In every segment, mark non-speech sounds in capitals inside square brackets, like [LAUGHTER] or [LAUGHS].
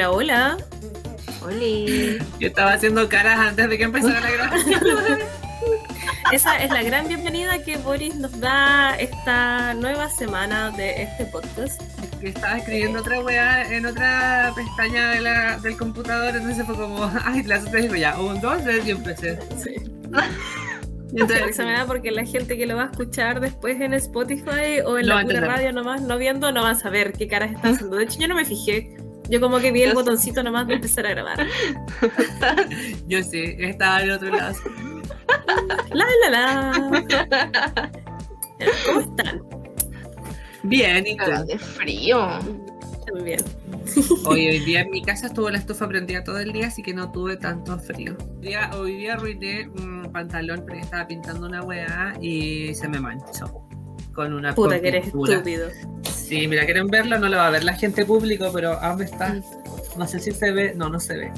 Hola, hola. Oli. Yo estaba haciendo caras antes de que empezara la grabación. [LAUGHS] Esa es la gran bienvenida que Boris nos da esta nueva semana de este podcast. que estaba escribiendo otra weá en otra pestaña de la, del computador, entonces fue como, ay, la otra dijo ya, un, dos, tres, y empecé. Sí. Entonces, entonces, se me da porque la gente que lo va a escuchar después en Spotify o en No la pura radio nomás, no viendo, no va a saber qué caras está [LAUGHS] haciendo. De hecho, yo no me fijé. Yo como que vi el Yo sí. botoncito nomás de empezar a grabar. yo sí, estaba del otro lado. La la la. ¿Cómo están? Bien, y tú. De frío. Muy bien. Hoy, hoy día en mi casa estuvo la estufa prendida todo el día, así que no tuve tanto frío. Hoy día, hoy día arruiné un pantalón porque estaba pintando una weá y se me manchó. Con una Puta que eres pintura. estúpido. Sí, mira, quieren verlo, no lo va a ver la gente público, pero aún está. No sé si se ve, no, no se ve.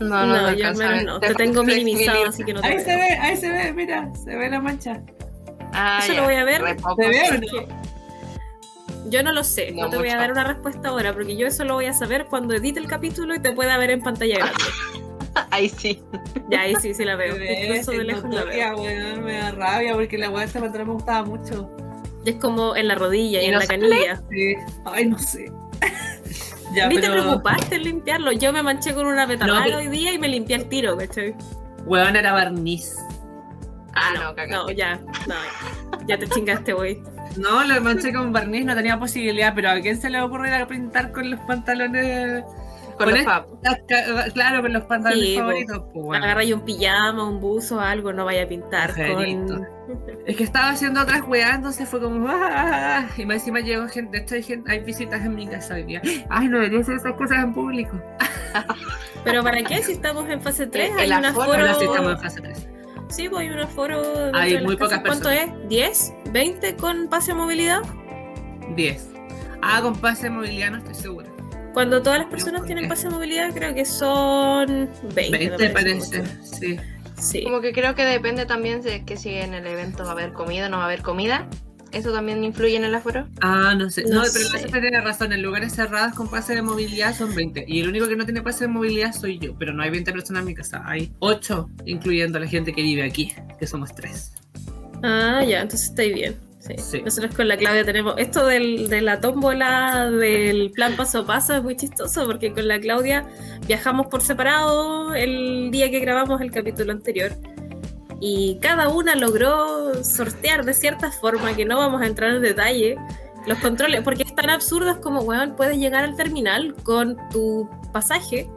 No, No, no, no, yo al menos no. Te tengo minimizado, así que no te Ahí veo. se ve, ahí se ve, mira, se ve la mancha. Ah, Eso ya, lo voy a ver. ¿Se ve o Porque Yo no lo sé, no, No te voy a dar una respuesta ahora, porque yo eso lo voy a saber cuando edite el capítulo y te pueda ver en pantalla grande. [LAUGHS] Ahí sí. Ya, ahí sí, sí la veo. Incluso de lejos la veo. weón, me da rabia porque la weá de pantalón me gustaba mucho. Es como en la rodilla y, ¿Y en no la canilla. Sí. Ay, no sé. [LAUGHS] ya, Ni te pero. preocupaste en limpiarlo. Yo me manché con una No, pero- hoy día y me limpié el tiro, ¿cachai? Weón era barniz. Ah, no, no, no, ya, no, ya te chingaste, güey. No, lo manché con barniz, no tenía posibilidad, pero ¿a quién se le ocurre ir a pintar con los pantalones? Con los Con pap. las ca- Claro, con los pantalones Sí, favoritos. Pues, bueno. Agarra ahí un pijama, un buzo, algo, no vaya a pintar con. [LAUGHS] Es que estaba haciendo otras weas, entonces fue como. "Ah", Y más encima llegó gente. De hecho, hay, gente, hay visitas en mi casa hoy día. Ay, no debería hacer esas cosas en público. [LAUGHS] Pero ¿para qué? Si estamos en fase 3, El hay un aforo, aforo. Ahora sí estamos en fase 3. Sí, pues hay un aforo. Hay muy casas. pocas ¿Cuánto es? ¿10? ¿20 con pase de movilidad? 10. Ah, con pase de movilidad no estoy segura. Cuando todas las personas ¿por tienen pase de movilidad, creo que son 20. 20 me parece. mucho. Sí. Sí. Como que creo que depende también de que si en el evento va a haber comida o no va a haber comida. ¿Eso también influye en el aforo? Ah, no sé. No No, pero sé. tiene razón. En lugares cerrados con pase de movilidad son 20. Y el único que no tiene pase de movilidad soy yo. Pero no hay 20 personas en mi casa. Hay 8, incluyendo la gente que vive aquí, que somos 3. Ah, ya, entonces estáis bien. Sí. Sí. Nosotros con la Claudia tenemos esto del, de la tómbola del plan paso a paso es muy chistoso porque con la Claudia viajamos por separado el día que grabamos el capítulo anterior y cada una logró sortear de cierta forma que no vamos a entrar en detalle los controles porque es tan absurdo es como weón puedes llegar al terminal con tu pasaje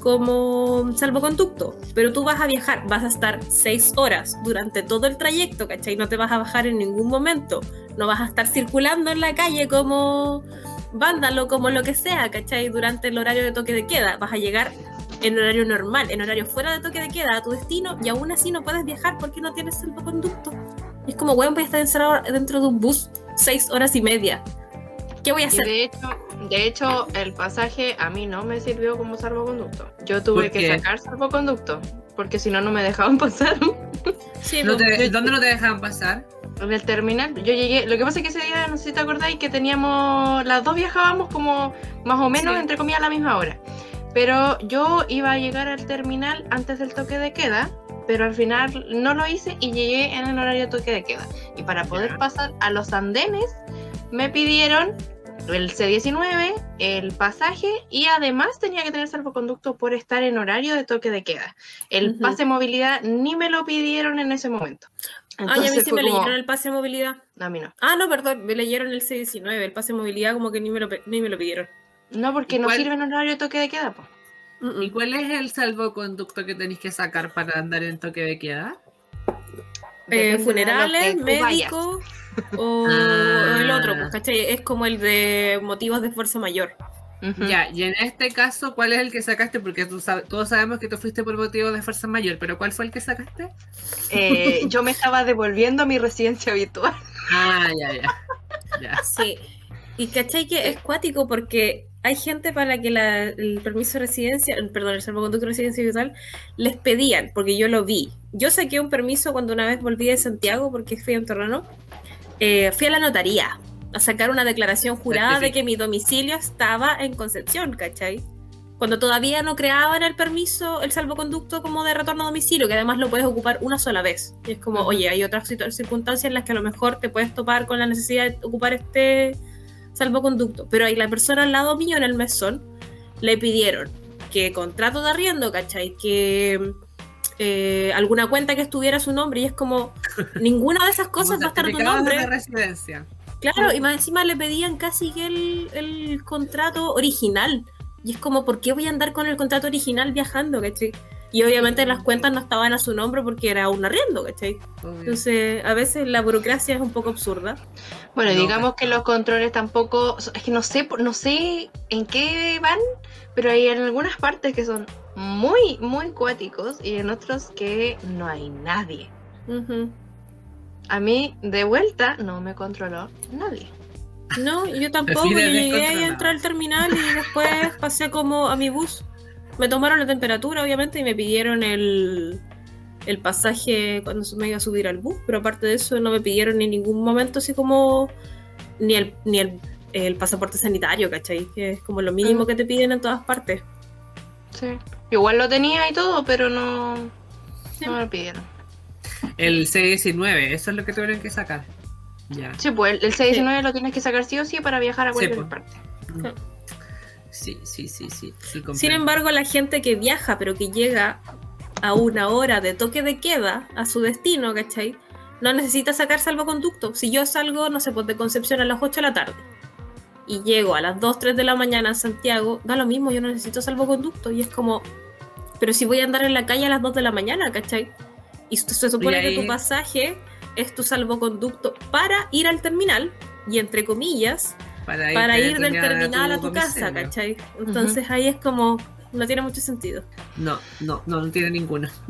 como salvoconducto, pero tú vas a viajar, vas a estar seis horas durante todo el trayecto, ¿cachai? No te vas a bajar en ningún momento, no vas a estar circulando en la calle como vándalo, como lo que sea, ¿cachai? Durante el horario de toque de queda, vas a llegar en horario normal, en horario fuera de toque de queda a tu destino y aún así no puedes viajar porque no tienes salvoconducto. Es como, weón, voy a estar encerrado dentro de un bus seis horas y media. ¿Qué voy a Y hacer? de hecho, de hecho, el pasaje a mí no me sirvió como salvoconducto. Yo tuve ¿Por que sacar salvoconducto, porque si no, no me dejaban [LAUGHS] pasar. Sí, No te- ¿Dónde no te dejan pasar? En el terminal, yo llegué. Lo que pasa es que ese día, no sé si te acordáis, que teníamos. Las dos viajábamos como más o menos, Sí. entre comillas, a la misma hora. Pero yo iba a llegar al terminal antes del toque de queda, pero al final no lo hice y llegué en el horario de toque de queda. Y para poder pasar a los andenes, me pidieron el C19, el pasaje y además tenía que tener salvoconducto por estar en horario de toque de queda. El pase de movilidad ni me lo pidieron en ese momento. Ah, y a mí Entonces sí me como- leyeron el pase de movilidad. A mí no. Ah, no, perdón, me leyeron el C19, el pase de movilidad como que ni me lo, ni me lo pidieron. No, porque no ¿Cuál? sirve en horario de toque de queda, po. ¿Y cuál es el salvoconducto que tenéis que sacar para andar en toque de queda? Eh, funerales, vayas. O Ah. el otro, pues, ¿cachai? Es como el de motivos de fuerza mayor. Ya, y en este caso, ¿cuál es el que sacaste? Porque tú sab- todos sabemos que tú fuiste por motivo de fuerza mayor, pero ¿cuál fue el que sacaste? Eh, yo me estaba devolviendo a mi residencia habitual. Ah, ya, ya. ya. Sí. Y cachai que es cuático porque hay gente para la que la- el permiso de residencia, perdón, el salvoconducto de residencia habitual, les pedían, porque yo lo vi. Yo saqué un permiso cuando una vez volví de Santiago porque fui a un terreno. Eh, fui a la notaría a sacar una declaración jurada de que mi domicilio estaba en Concepción, ¿cachai? cuando todavía no creaban el permiso, el salvoconducto como de retorno a domicilio, que además lo puedes ocupar una sola vez. Y es como, oye, hay otras circunstancias en las que a lo mejor te puedes topar con la necesidad de ocupar este salvoconducto. Pero ahí la persona al lado mío en el mesón le pidieron que contrato de arriendo, ¿cachai? Que eh, alguna cuenta que estuviera su nombre y es como, ninguna de esas cosas va a estar tu nombre. De residencia. Claro, y más encima le pedían casi que el, el contrato original. Y es como, ¿por qué voy a andar con el contrato original viajando, cachai? Y obviamente las cuentas no estaban a su nombre porque era un arriendo, ¿cachai? Entonces, a veces la burocracia es un poco absurda. Bueno, digamos que los controles tampoco, es que no sé, no sé en qué van, pero hay en algunas partes que son muy, muy cuáticos y en otros que no hay nadie. A mí, de vuelta, no me controló nadie. No, yo tampoco. Yo llegué y entré al terminal y después pasé como a mi bus. Me tomaron la temperatura, obviamente, y me pidieron el, el pasaje cuando me iba a subir al bus, pero aparte de eso no me pidieron en ningún momento así como ni el, ni el, pasaporte sanitario, ¿cachai? Que es como lo mínimo que te piden en todas partes. Sí. Igual lo tenía y todo, pero no, no me lo pidieron. El C19, eso es lo que tuvieron que sacar. Sí, pues el, C19 lo tienes que sacar sí o sí para viajar a cualquier pues. parte. Sí, sí, sí, sí. Sin embargo, la gente que viaja, pero que llega a una hora de toque de queda a su destino, ¿cachai? No necesita sacar salvoconducto. Si yo salgo, no sé, pues de Concepción a las 8 de la tarde y llego a las 2, 3 de la mañana a Santiago, da lo mismo, yo no necesito salvoconducto. Y es como, pero si voy a andar en la calle a las 2 de la mañana, ¿cachai? Y se supone que tu pasaje es tu salvoconducto para ir al terminal y entre comillas para ir, del terminal a tu, casa, ¿cachai? Entonces ahí es como no tiene mucho sentido. No, no, no, no tiene ninguno. [LAUGHS]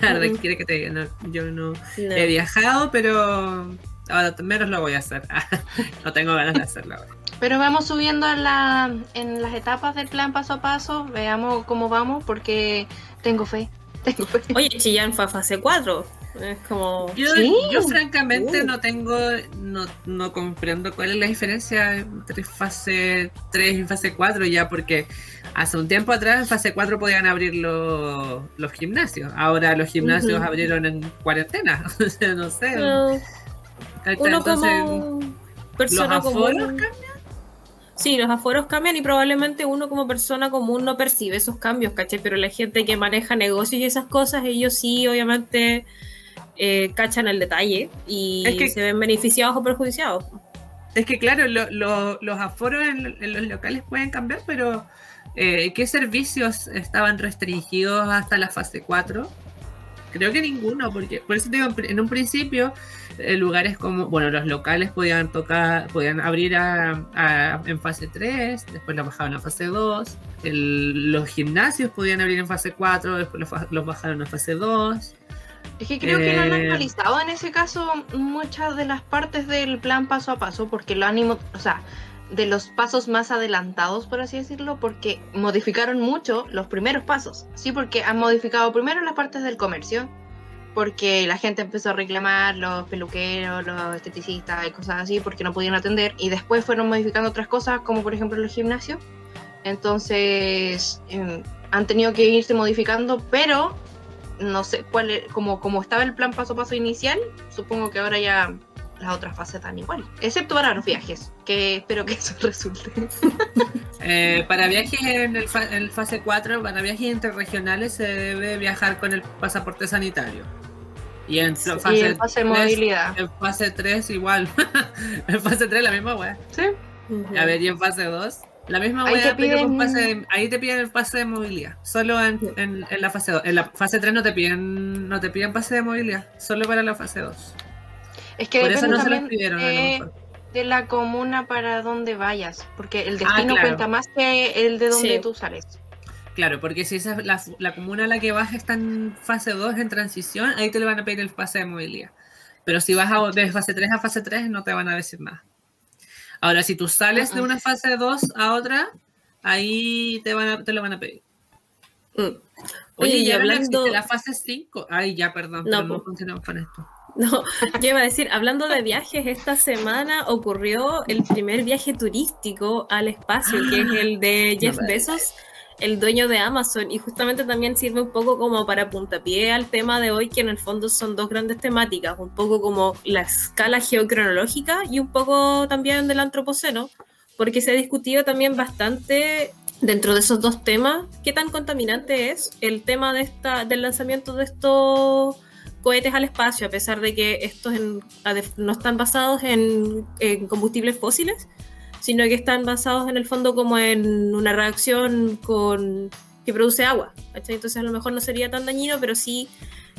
la verdad que quiere que te diga, yo no, he viajado, pero ahora menos lo voy a hacer. [LAUGHS] no tengo ganas de hacerlo ahora. Pero vamos subiendo en, la, en las etapas del plan paso a paso, veamos cómo vamos, porque tengo fe. [LAUGHS] Tengo fe. Oye, Chillán fue a fase 4. Es como. Yo, yo francamente uh. no tengo. No, no, comprendo cuál es la diferencia entre fase 3 y fase 4, ya porque hace un tiempo atrás en fase 4 podían abrir los, los gimnasios. Ahora los gimnasios abrieron en cuarentena. [LAUGHS] no sé. Uno como persona ¿Los aforos cambian? Sí, los aforos cambian y probablemente uno como persona común no percibe esos cambios, ¿caché? Pero la gente que maneja negocios y esas cosas, ellos sí, obviamente eh, cachan el detalle y se ven beneficiados o perjudiciados. Es que claro, los aforos en, los locales pueden cambiar, pero eh, ¿qué servicios estaban restringidos hasta la fase 4? Creo que ninguno, porque por eso digo, en un principio lugares como, bueno, los locales podían tocar, podían abrir en fase 3, después lo bajaron a fase 2, los gimnasios podían abrir en fase 4, después los, los bajaron a fase 2. Es que creo que no han eh, actualizado en ese caso muchas de las partes del plan paso a paso, porque lo han, o sea, de los pasos más adelantados, por así decirlo, porque modificaron mucho los primeros pasos. Sí, porque han modificado primero las partes del comercio, porque la gente empezó a reclamar los peluqueros, los esteticistas y cosas así, porque no podían atender, y después fueron modificando otras cosas, como por ejemplo los gimnasios. Entonces, em, han tenido que irse modificando, pero no sé cuál como, como estaba el plan paso a paso inicial, supongo que ahora ya las otras fases están igual, excepto para los viajes, que espero que [LAUGHS] eso resulte. Eh, para viajes en el, fase 4, para viajes interregionales se debe viajar con el pasaporte sanitario. Y en fase, de movilidad. En fase 3 igual. [LAUGHS] en fase 3 la misma wea. Sí. A ver, y en fase 2. La misma ahí te, piden... ahí te piden el pase de movilidad, solo en, en, la fase 2. En la fase 3 no te piden no te piden pase de movilidad, solo para la fase 2. Es que Por eso no se los pidieron de, la comuna para donde vayas, porque el ah, destino cuenta más que el de donde tú sales. Claro, porque si esa, la, la comuna a la que vas está en fase 2, en transición, ahí te le van a pedir el pase de movilidad. Pero si vas a, de fase 3 a fase 3, no te van a decir nada. Ahora, si tú sales de una fase 2 a otra, ahí te, van a, te lo van a pedir. Mm. Oye, y hablando de la fase 5. Ay, ya, perdón, no, no continuamos con esto. [LAUGHS] No, yo iba a decir, hablando de viajes, esta semana ocurrió el primer viaje turístico al espacio, que es el de Jeff Bezos el dueño de Amazon y justamente también sirve un poco como para puntapié al tema de hoy que en el fondo son dos grandes temáticas, un poco como la escala geocronológica y un poco también del antropoceno, porque se ha discutido también bastante dentro de esos dos temas qué tan contaminante es el tema de esta, del lanzamiento de estos cohetes al espacio, a pesar de que estos no están basados en, combustibles fósiles, sino que están basados en el fondo como en una reacción con que produce agua. Entonces a lo mejor no sería tan dañino, pero sí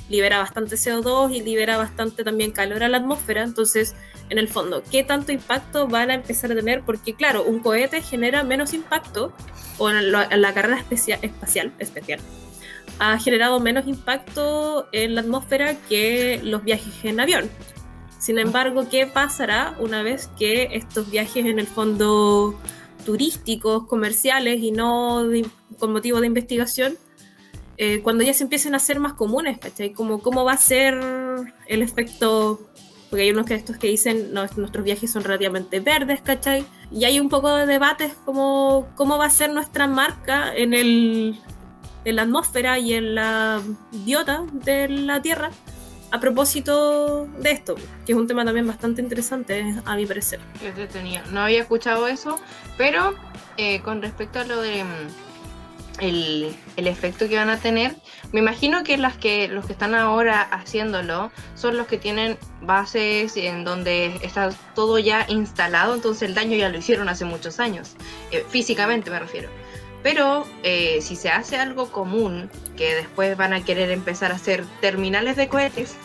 libera bastante CO2 y libera bastante también calor a la atmósfera. Entonces, en el fondo, ¿qué tanto impacto van a empezar a tener? Porque claro, un cohete genera menos impacto, o en la, carrera espacial, especial, ha generado menos impacto en la atmósfera que los viajes en avión. Sin embargo, ¿qué pasará una vez que estos viajes en el fondo turísticos, comerciales y no con motivo de investigación, eh, cuando ya se empiecen a hacer más comunes, ¿cachai? Como, ¿Cómo va a ser el efecto? Porque hay unos que estos que dicen, no, nuestros viajes son relativamente verdes, ¿cachai? Y hay un poco de debates como cómo va a ser nuestra marca en el, en la atmósfera y en la biota de la Tierra a propósito de esto, que es un tema también bastante interesante a mi parecer. No había escuchado eso, pero eh, con respecto a lo de mm, el, el, efecto que van a tener, me imagino que, las que los que están ahora haciéndolo son los que tienen bases en donde está todo ya instalado, entonces el daño ya lo hicieron hace muchos años, eh, físicamente me refiero. Pero eh, si se hace algo común, que después van a querer empezar a hacer terminales de cohetes,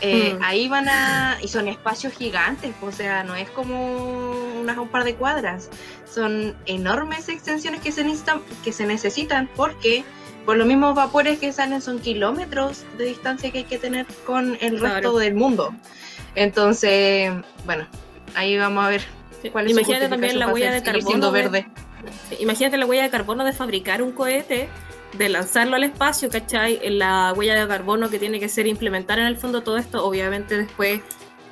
eh, mm. ahí van a... y son espacios gigantes, o sea, no es como unas, un par de cuadras, son enormes extensiones que se necesitan, que se necesitan porque por los mismos vapores que salen son kilómetros de distancia que hay que tener con el resto del mundo. Entonces, bueno, ahí vamos a ver cuál es Imagínate también la huella de carbono. verde. Imagínate la huella de carbono de fabricar un cohete, de lanzarlo al espacio, ¿cachai? La huella de carbono que tiene que ser implementar en el fondo todo esto, obviamente después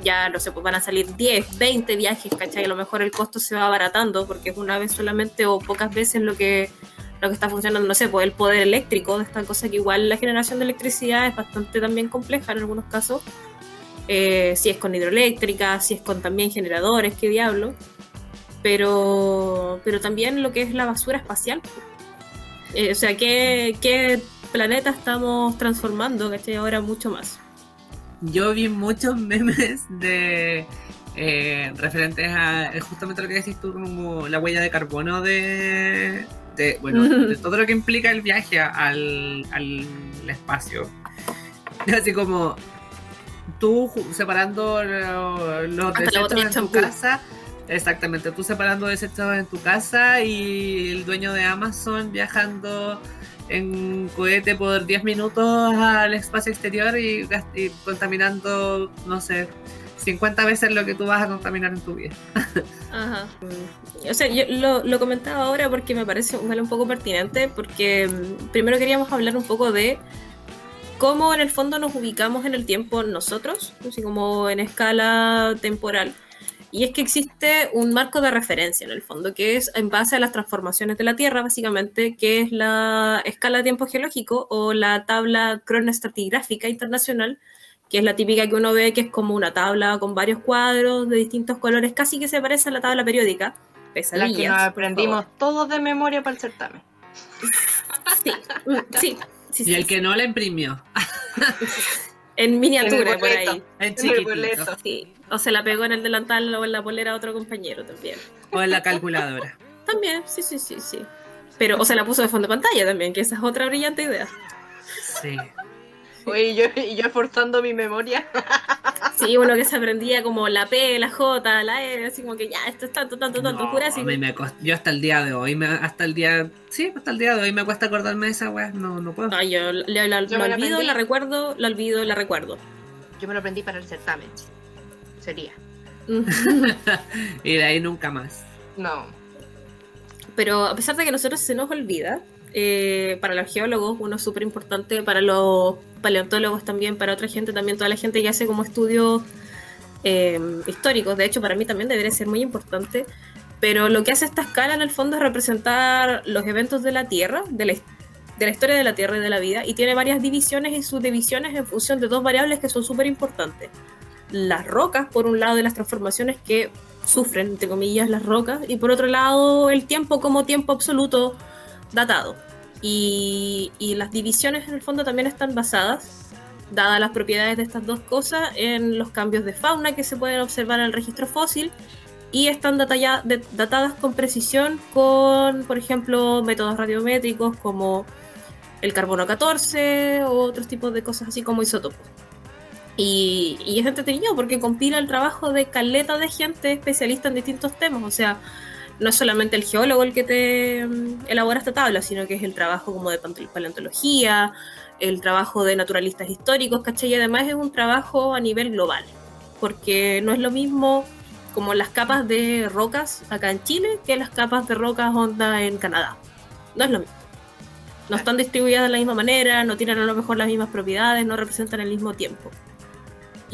ya no sé, pues van a salir 10, 20 viajes, ¿cachai? A lo mejor el costo se va abaratando porque es una vez solamente o pocas veces lo que, lo que está funcionando, no sé, pues el poder eléctrico de esta cosa que igual la generación de electricidad es bastante también compleja en algunos casos. Eh, si es con hidroeléctrica, si es con también generadores, qué diablo pero, pero también lo que es la basura espacial. Eh, o sea, ¿qué, ¿qué, planeta estamos transformando? ¿cachai? Ahora mucho más. Yo vi muchos [LAUGHS] memes de eh, referentes a justamente lo que decís tú, como la huella de carbono de, de bueno, [LAUGHS] de todo lo que implica el viaje al, al espacio. [LAUGHS] Así como tú separando los desechos en tu casa Exactamente, tú separando desechos en tu casa y el dueño de Amazon viajando en cohete por 10 minutos al espacio exterior y, contaminando, no sé, 50 veces lo que tú vas a contaminar en tu vida. Ajá. O sea, yo lo, lo comentaba ahora porque me parece un poco pertinente, porque mm, primero queríamos hablar un poco de cómo en el fondo nos ubicamos en el tiempo nosotros, así como en escala temporal. Y es que existe un marco de referencia en el fondo, que es en base a las transformaciones de la Tierra, básicamente, que es la escala de tiempo geológico o la tabla cronoestratigráfica internacional, que es la típica que uno ve que es como una tabla con varios cuadros de distintos colores, casi que se parece a la tabla periódica. La que nos aprendimos todos de memoria para el certamen. Sí, mm, sí. sí y el que no la imprimió. en miniatura, por ahí. En chiquitito. Sí. O se la pegó en el delantal o en la polera a otro compañero también. O en la calculadora. [LAUGHS] también, sí, sí, sí, sí. Pero, o se la puso de fondo de pantalla también, que esa es otra brillante idea. Sí. Oye, yo, yo esforzando mi memoria. Sí, uno que se aprendía como la P, la J, la E, así como que ya, esto es tanto, tanto, tanto, pura así. yo hasta el día de hoy, me, hasta el día, sí, hasta el día de hoy me cuesta acordarme de esa weá, no, no puedo. No, yo la, olvido, la recuerdo, la olvido, la recuerdo. Yo me lo aprendí para el certamen sería. [LAUGHS] y de ahí nunca más. No. Pero a pesar de que a nosotros se nos olvida, eh, para los geólogos uno es súper importante, para los paleontólogos también, para otra gente también, toda la gente que hace como estudios eh, históricos, de hecho para mí también debería ser muy importante, Pero lo que hace esta escala en el fondo es representar los eventos de la Tierra, de la, de la historia de la Tierra y de la vida, y tiene varias divisiones y subdivisiones en función de dos variables que son súper importantes. Las rocas, por un lado, de las transformaciones que sufren, entre comillas, las rocas, y por otro lado, el tiempo como tiempo absoluto datado. Y, las divisiones en el fondo también están basadas, dadas las propiedades de estas dos cosas, en los cambios de fauna que se pueden observar en el registro fósil y están datadas con precisión con, por ejemplo, métodos radiométricos como el carbono 14 o otros tipos de cosas así como isótopos. Y, y, es entretenido porque compila el trabajo de caleta de gente especialista en distintos temas. O sea, no es solamente el geólogo el que te mm, elabora esta tabla, sino que es el trabajo como de paleontología, el trabajo de naturalistas históricos, ¿cachai? Y además es un trabajo a nivel global, porque no es lo mismo como las capas de rocas acá en Chile que las capas de rocas onda en Canadá. No es lo mismo. No están distribuidas de la misma manera, no tienen a lo mejor las mismas propiedades, no representan el mismo tiempo.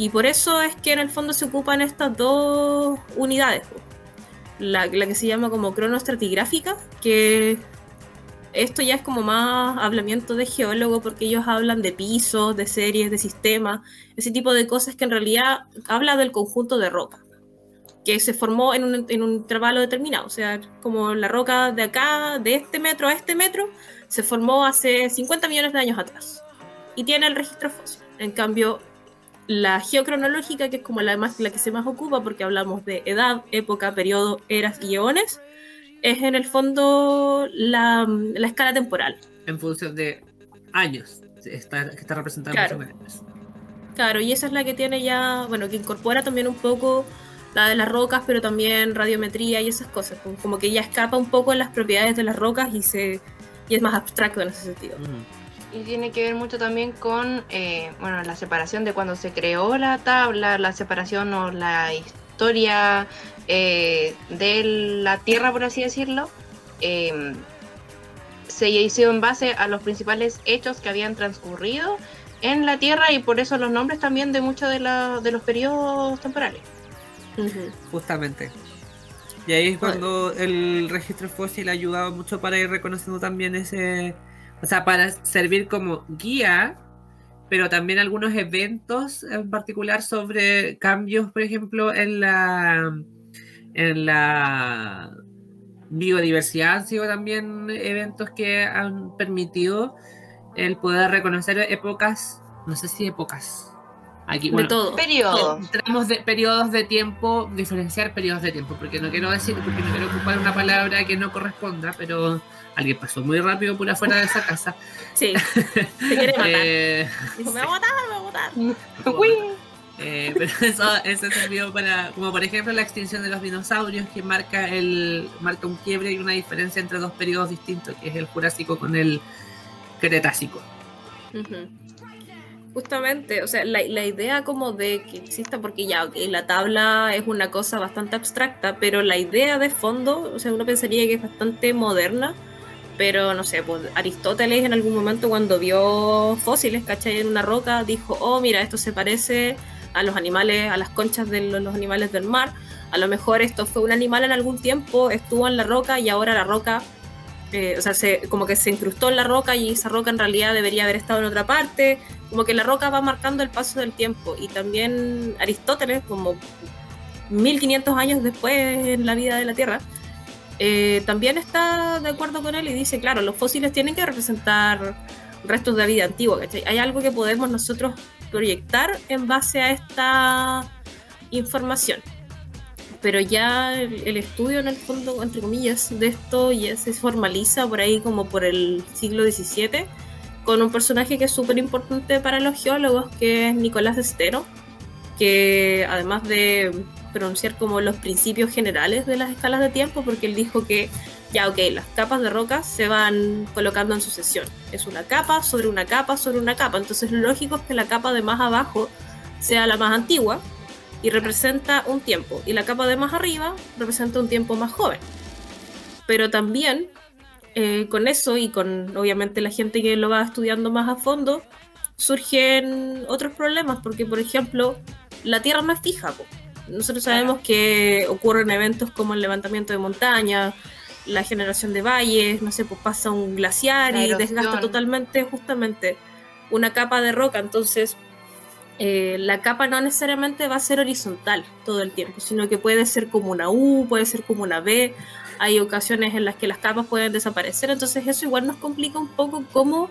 Y por eso es que en el fondo se ocupan estas dos unidades. La, la que se llama como cronoestratigráfica, que esto ya es como más hablamiento de geólogo porque ellos hablan de pisos, de series, de sistemas, ese tipo de cosas que en realidad habla del conjunto de roca que se formó en un, en un intervalo determinado. O sea, como la roca de acá, de este metro a este metro, se formó hace 50 millones de años atrás. Y tiene el registro fósil. En cambio, la geocronológica, que es como la, más, la que se más ocupa, porque hablamos de edad, época, periodo, eras y eones, es en el fondo la, la escala temporal. En función de años, está, que está representando claro. Claro, y esa es la que tiene ya, bueno, que incorpora también un poco la de las rocas, pero también radiometría y esas cosas. Como que ya escapa un poco en las propiedades de las rocas y, se, y es más abstracto en ese sentido. Y tiene que ver mucho también con eh, bueno, la separación de cuando se creó la tabla, la separación o la historia eh, de la Tierra, por así decirlo. Eh, se hizo en base a los principales hechos que habían transcurrido en la Tierra y por eso los nombres también de muchos de, la, de los periodos temporales. Justamente. Y ahí es cuando el registro fósil ha ayudado mucho para ir reconociendo también ese, o sea, para servir como guía, pero también algunos eventos en particular sobre cambios, por ejemplo, en la en la biodiversidad han sido también eventos que han permitido el poder reconocer épocas, no sé si épocas, Aquí, de todo. Periodos. Tenemos de, periodos de tiempo, diferenciar periodos de tiempo, porque no quiero decir, porque no quiero ocupar una palabra que no corresponda, pero alguien pasó muy rápido por afuera de esa casa. Sí, se quiere matar. eh, Dijo, me va a matar, me va a matar. Eh, pero [LAUGHS] eso, eso sirvió para, como por ejemplo la extinción de los dinosaurios, que marca el marca un quiebre y una diferencia entre dos periodos distintos, que es el Jurásico con el Cretácico. Uh -huh. Justamente, o sea, la, la, idea como de que exista, porque ya, ok, la tabla es una cosa bastante abstracta, pero la idea de fondo, o sea, uno pensaría que es bastante moderna, pero no sé, pues Aristóteles en algún momento cuando vio fósiles, ¿cachai? En una roca, dijo, oh, mira, esto se parece a los animales, a las conchas de los, animales del mar, a lo mejor esto fue un animal en algún tiempo, estuvo en la roca y ahora la roca eh, o sea, se, como que se incrustó en la roca y esa roca en realidad debería haber estado en otra parte, como que la roca va marcando el paso del tiempo y también Aristóteles, como 1500 años después en la vida de la Tierra, eh, también está de acuerdo con él y dice, claro, los fósiles tienen que representar restos de vida antigua, ¿cachai? Hay algo que podemos nosotros proyectar en base a esta información pero ya el, estudio en el fondo, entre comillas, de esto ya se formaliza por ahí como por el siglo XVII, con un personaje que es súper importante para los geólogos, que es Nicolás Estero, que además de pronunciar como los principios generales de las escalas de tiempo, porque él dijo que ya, ok, las capas de rocas se van colocando en sucesión. Es una capa sobre una capa sobre una capa. Entonces lo lógico es que la capa de más abajo sea la más antigua, y representa un tiempo, y la capa de más arriba representa un tiempo más joven. Pero también eh, con eso y con obviamente la gente que lo va estudiando más a fondo, surgen otros problemas, porque por ejemplo, la Tierra no es fija. Nosotros sabemos que ocurren eventos como el levantamiento de montaña, la generación de valles, no sé, pues pasa un glaciar y desgasta totalmente justamente una capa de roca, entonces eh, la capa no necesariamente va a ser horizontal todo el tiempo, sino que puede ser como una U, puede ser como una B, hay ocasiones en las que las capas pueden desaparecer, entonces eso igual nos complica un poco cómo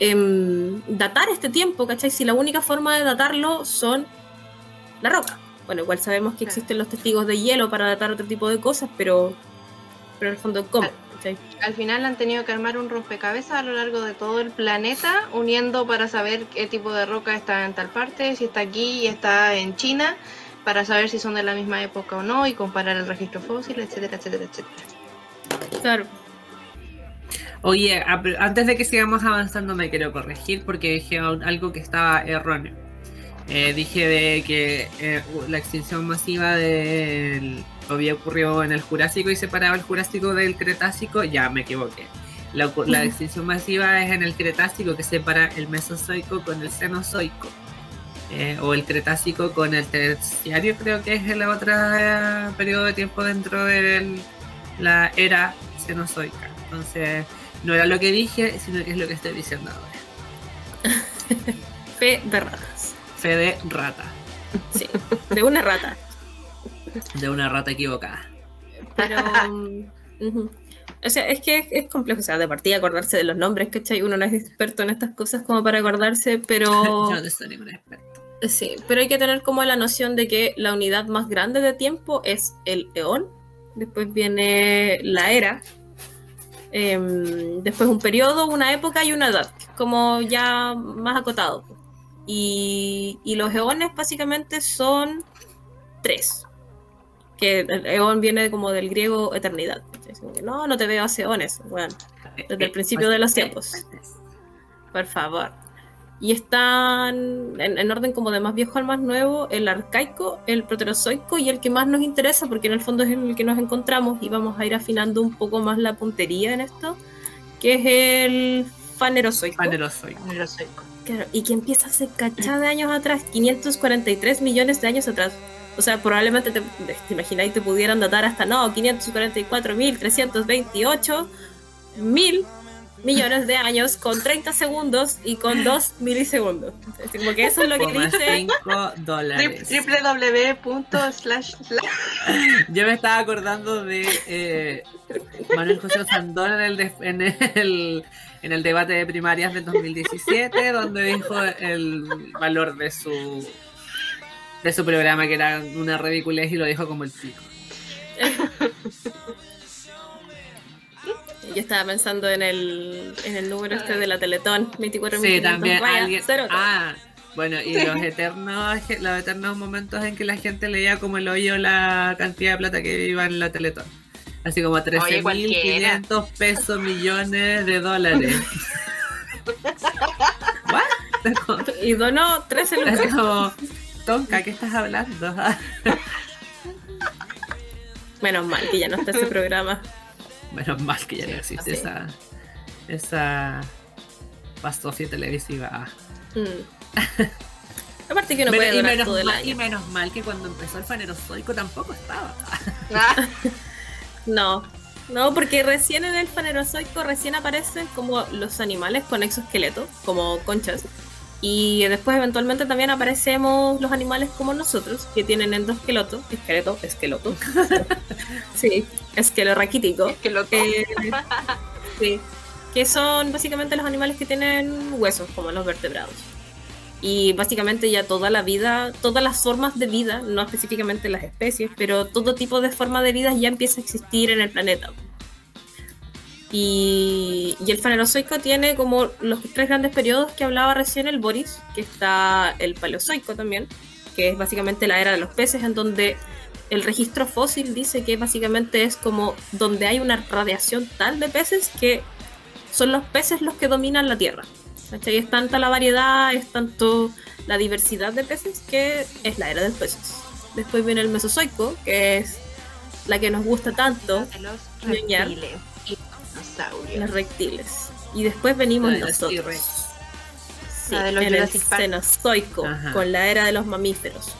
em, datar este tiempo, ¿cachai? Si la única forma de datarlo son la roca. Bueno, igual sabemos que existen los testigos de hielo para datar otro tipo de cosas, pero, pero en el fondo, ¿cómo? Al, final han tenido que armar un rompecabezas a lo largo de todo el planeta, uniendo para saber qué tipo de roca está en tal parte, si está aquí y está en China, para saber si son de la misma época o no y comparar el registro fósil, etcétera, etcétera, etcétera. Claro. Oye, antes de que sigamos avanzando me quiero corregir porque dije algo que estaba erróneo. Eh, dije de que eh, la extinción masiva del había ocurrido en el Jurásico y separaba el Jurásico del Cretácico, ya me equivoqué. La, la, extinción masiva es en el Cretácico que separa el Mesozoico con el Cenozoico. Eh, o el Cretácico con el Terciario, creo que es el otro periodo de tiempo dentro de la era Cenozoica. Entonces, no era lo que dije, sino que es lo que estoy diciendo ahora. [LAUGHS] Fe de Fe de rata. Sí, de una rata. De una rata equivocada. Pero. [LAUGHS] O sea, es que es, complejo. O sea, de partida acordarse de los nombres, ¿cachai? Uno no es experto en estas cosas como para acordarse, pero. [LAUGHS] Yo no soy ningún experto. Sí, pero hay que tener como la noción de que la unidad más grande de tiempo es el eón. Después viene la era. Em, después un periodo, una época y una edad, como ya más acotado. Y, los eones básicamente son tres. Que el eón viene como del griego eternidad. No, no te veo hace eones. Bueno, desde el principio de los tiempos. Por favor. Y están en, orden como de más viejo al más nuevo, el arcaico, el proterozoico y el que más nos interesa, porque en el fondo es el que nos encontramos y vamos a ir afinando un poco más la puntería en esto, que es el fanerozoico. Fanerozoico y que empieza hace cachada de años atrás, 543 millones de años atrás. O sea, probablemente te, te imagináis te pudieran datar hasta no, 544.328 mil millones de años con 30 segundos y con 2 milisegundos. como que eso es lo que dice. 5 dólares. www.slash. Yo me estaba acordando de eh, Manuel José Sandón en el, en el en el debate de primarias del 2017, donde dijo el valor de su de su programa, que era una ridiculez, y lo dijo como el pico. Yo estaba pensando en el, en el número este de la Teletón, 24 Sí, también alguien. Ah, bueno, y los eternos, los eternos momentos en que la gente leía como el hoyo la cantidad de plata que iba en la Teletón. Así como 13.500 pesos millones de dólares. [LAUGHS] ¿What? Y donó 13 lucas. Es como, Tonka, ¿qué estás hablando? [LAUGHS] Menos mal que ya no está ese programa. Menos mal que ya no existe esa esa pastofia televisiva. Mm. Aparte que no puede y menos, todo año. y menos mal que cuando empezó el fanerozoico tampoco estaba. [LAUGHS] No, no, porque recién en el fanerozoico recién aparecen como los animales con exoesqueleto, como conchas. Y después eventualmente también aparecemos los animales como nosotros, que tienen endoesqueleto, [LAUGHS] esqueleto, esqueleto. sí, esquelo raquítico. Eh, sí, que son básicamente los animales que tienen huesos, como los vertebrados y básicamente ya toda la vida, todas las formas de vida, no específicamente las especies, pero todo tipo de forma de vida ya empieza a existir en el planeta. Y, y, el fanerozoico tiene como los tres grandes periodos que hablaba recién el Boris, que está el paleozoico también, que es básicamente la era de los peces, en donde el registro fósil dice que básicamente es como donde hay una radiación tal de peces que son los peces los que dominan la Tierra. Es tanta la variedad, es tanto la diversidad de peces que es la era del peces. Después viene el Mesozoico, que es la que nos gusta tanto. Los reptiles. Los reptiles. Y después venimos nosotros. Sí, en el Cenozoico, con la era de los mamíferos.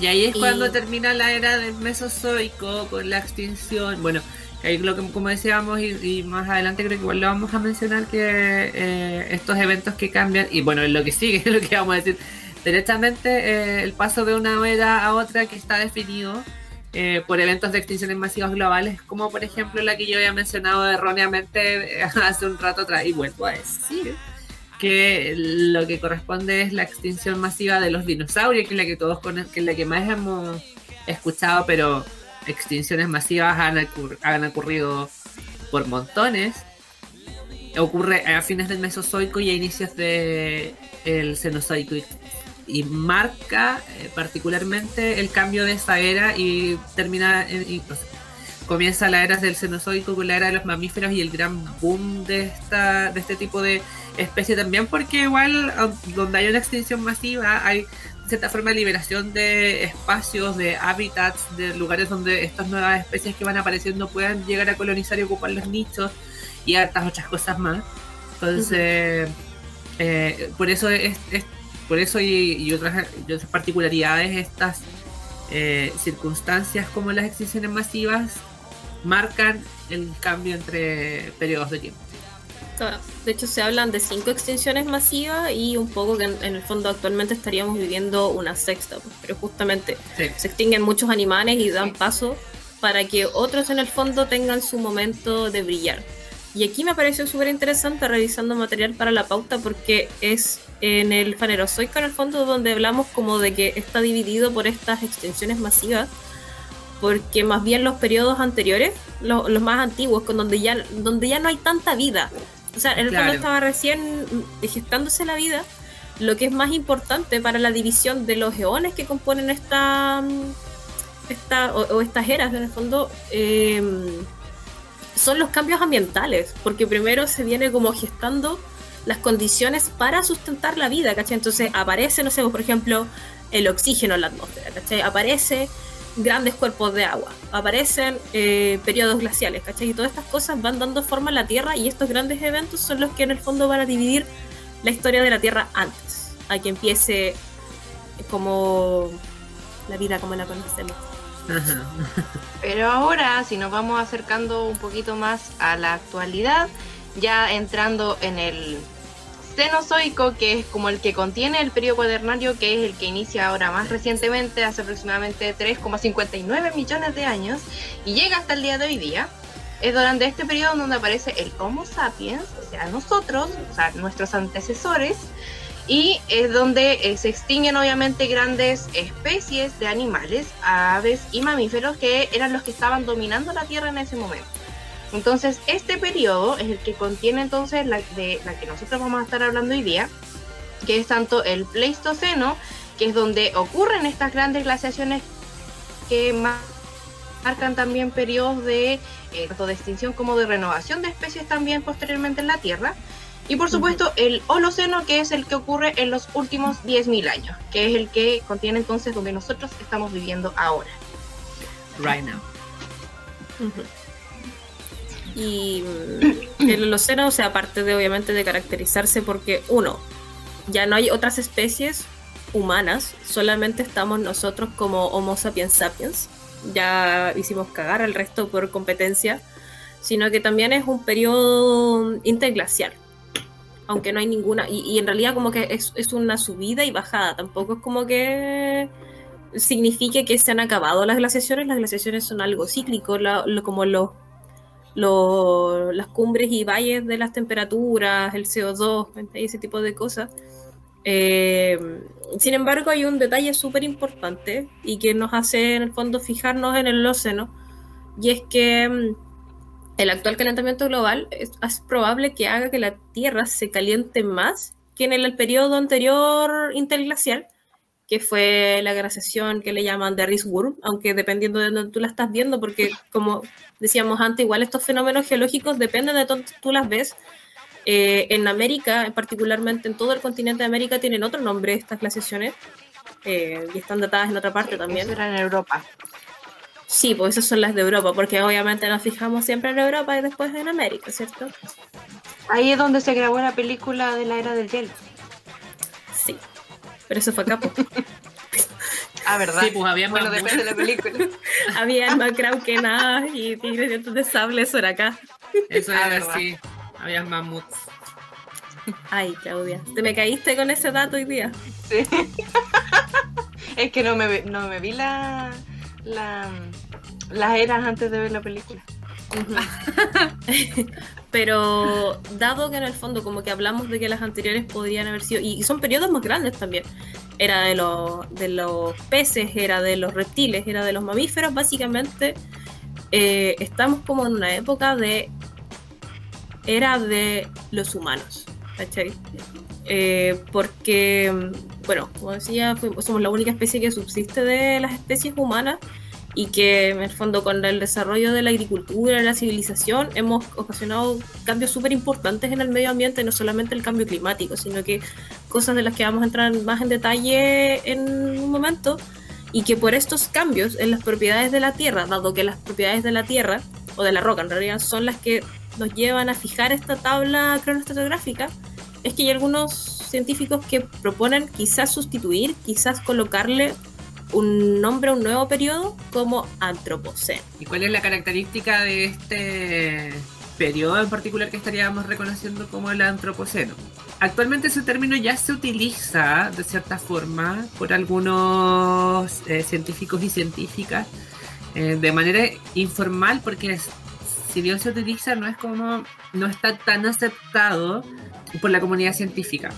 Y ahí es cuando termina la era del Mesozoico con la extinción. Bueno, ahí lo que como decíamos y, más adelante creo que igual lo vamos a mencionar que eh, estos eventos que cambian y bueno, lo que sigue, [LAUGHS] lo que vamos a decir, directamente eh, el paso de una era a otra que está definido eh, por eventos de extinciones masivas globales, como por ejemplo la que yo había mencionado erróneamente [LAUGHS] hace un rato atrás y vuelvo a decir que lo que corresponde es la extinción masiva de los dinosaurios, que es la que todos que es la que más hemos escuchado, pero extinciones masivas han, han ocurrido por montones. Ocurre a fines del Mesozoico y a inicios del el Cenozoico y, marca eh, particularmente el cambio de esa era y termina comienza la era del Cenozoico con la era de los mamíferos y el gran boom de esta de este tipo de especie también porque igual donde hay una extinción masiva hay cierta forma de liberación de espacios, de hábitats, de lugares donde estas nuevas especies que van apareciendo puedan llegar a colonizar y ocupar los nichos y hartas otras cosas más. Entonces, eh, por eso es, por eso y, otras, particularidades estas eh, circunstancias como las extinciones masivas marcan el cambio entre periodos de tiempo. De hecho, se hablan de cinco extinciones masivas y un poco que en, el fondo actualmente estaríamos viviendo una sexta, pues, pero justamente se extinguen muchos animales y dan paso para que otros en el fondo tengan su momento de brillar. Y aquí me pareció súper interesante revisando material para la pauta porque es en el fanerozoico en el fondo donde hablamos como de que está dividido por estas extinciones masivas porque más bien los periodos anteriores, los, los más antiguos, con donde ya, donde ya no hay tanta vida, o sea, en el fondo estaba recién gestándose la vida. Lo que es más importante para la división de los eones que componen esta, esta o, estas eras, en el fondo, em, son los cambios ambientales. Porque primero se viene como gestando las condiciones para sustentar la vida, ¿cachai? Entonces aparece, no sé, por ejemplo, el oxígeno en la atmósfera, ¿cachai? Aparece grandes cuerpos de agua, aparecen eh, periodos glaciales, ¿cachai? Y todas estas cosas van dando forma a la Tierra y estos grandes eventos son los que en el fondo van a dividir la historia de la Tierra antes, a que empiece como la vida como la conocemos. [LAUGHS] Pero ahora, si nos vamos acercando un poquito más a la actualidad, ya entrando en el Cenozoico, que es como el que contiene el periodo cuaternario, que es el que inicia ahora más recientemente, hace aproximadamente 3,59 millones de años, y llega hasta el día de hoy día. Es durante este periodo donde aparece el Homo sapiens, o sea, nosotros, o sea, nuestros antecesores, y es donde eh, se extinguen obviamente grandes especies de animales, aves y mamíferos que eran los que estaban dominando la Tierra en ese momento. Entonces, este periodo es el que contiene entonces la, de la que nosotros vamos a estar hablando hoy día, que es tanto el Pleistoceno, que es donde ocurren estas grandes glaciaciones que marcan también periodos de eh, tanto de extinción como de renovación de especies también posteriormente en la Tierra. Y por supuesto el Holoceno, que es el que ocurre en los últimos 10.000 años, que es el que contiene entonces donde nosotros estamos viviendo ahora. Right now. Y mm, el Holoceno, o sea, aparte de obviamente de caracterizarse porque, uno, ya no hay otras especies humanas, solamente estamos nosotros como Homo sapiens sapiens, ya hicimos cagar al resto por competencia, sino que también es un periodo interglacial, aunque no hay ninguna, y, en realidad como que es, es, una subida y bajada, tampoco es como que signifique que se han acabado las glaciaciones, las glaciaciones son algo cíclico, como los las cumbres y valles de las temperaturas, el CO2, ese tipo de cosas. Eh, sin embargo, hay un detalle súper importante y que nos hace en el fondo fijarnos en el océano, y es que mm, el actual calentamiento global es, es, probable que haga que la Tierra se caliente más que en el periodo anterior interglacial, que fue la glaciación que le llaman de Worm, aunque dependiendo de donde tú la estás viendo, porque como decíamos antes, igual estos fenómenos geológicos dependen de dónde tú las ves. Eh, en América, particularmente en todo el continente de América, tienen otro nombre estas glaciaciones eh, y están datadas en otra parte también. En Europa. Sí, pues esas son las de Europa, porque obviamente nos fijamos siempre en Europa y después en América, ¿cierto? Ahí es donde se grabó la película de la era del hielo. Pero eso fue acá. [LAUGHS] Ah, ¿verdad? Sí, pues había bueno, más depende de la película. [LAUGHS] Había más que nada y tigres dientes de sable, eso era acá. Eso Ah, era verdad. así. Había mamuts. Ay, Claudia, te me caíste con ese dato hoy día. Sí. [LAUGHS] es que no me, vi- no me vi la, la, las eras antes de ver la película. [LAUGHS] Pero dado que en el fondo como que hablamos de que las anteriores podrían haber sido, y son periodos más grandes también, era de los, de los peces, era de los reptiles, era de los mamíferos, básicamente eh, estamos como en una época de era de los humanos, ¿cachai? Eh, porque, bueno, como decía, somos la única especie que subsiste de las especies humanas y que en el fondo con el desarrollo de la agricultura, la civilización, hemos ocasionado cambios súper importantes en el medio ambiente, no solamente el cambio climático, sino que cosas de las que vamos a entrar más en detalle en un momento, y que por estos cambios en las propiedades de la Tierra, dado que las propiedades de la Tierra, o de la roca en realidad, son las que nos llevan a fijar esta tabla cronoestratigráfica, es que hay algunos científicos que proponen quizás sustituir, quizás colocarle un nombre un nuevo periodo como Antropoceno. ¿Y cuál es la característica de este periodo en particular que estaríamos reconociendo como el antropoceno? Actualmente ese término ya se utiliza de cierta forma por algunos eh, científicos y científicas eh, de manera informal porque es- si bien se utiliza no es como no está tan aceptado por la comunidad científica.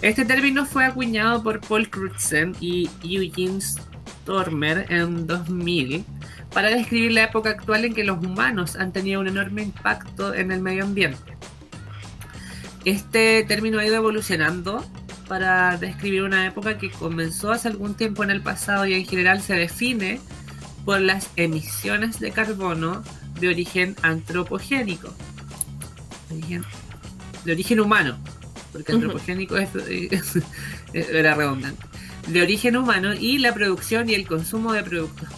Este término fue acuñado por Paul Crutzen y Eugene Stormer en 2000 para describir la época actual en que los humanos han tenido un enorme impacto en el medio ambiente. Este término ha ido evolucionando para describir una época que comenzó hace algún tiempo en el pasado y en general se define por las emisiones de carbono de origen antropogénico. Origen- de origen humano, porque antropogénico [LAUGHS] es, era redundante de origen humano y la producción y el consumo de productos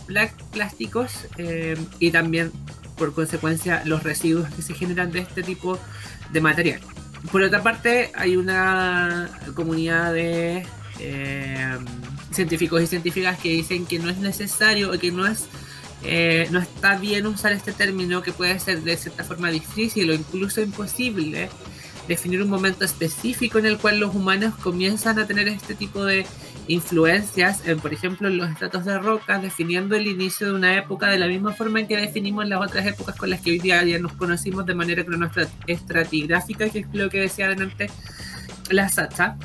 plásticos eh, y también por consecuencia los residuos que se generan de este tipo de material. Por otra parte, hay una comunidad de eh, científicos y científicas que dicen que no es necesario o que no es eh, no está bien usar este término que puede ser de cierta forma difícil o incluso imposible definir un momento específico en el cual los humanos comienzan a tener este tipo de influencias, en, por ejemplo, los estratos de roca, definiendo el inicio de una época de la misma forma en que definimos las otras épocas con las que hoy día nos conocimos de manera cronoestratigráfica, que es lo que decía antes la Sacha.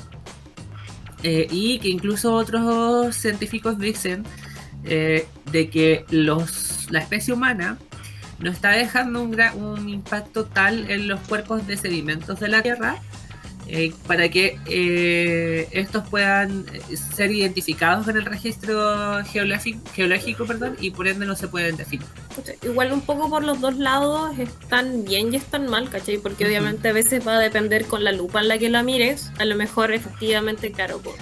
Eh, y que incluso otros científicos dicen eh, de que los, la especie humana no está dejando un, un impacto tal en los cuerpos de sedimentos de la Tierra eh, para que eh, estos puedan ser identificados en el registro geológico, geológico perdón, y por ende no se pueden definir. Igual un poco por los dos lados están bien y están mal, ¿cachai? Porque obviamente a veces va a depender con la lupa en la que la mires. A lo mejor efectivamente, claro, po,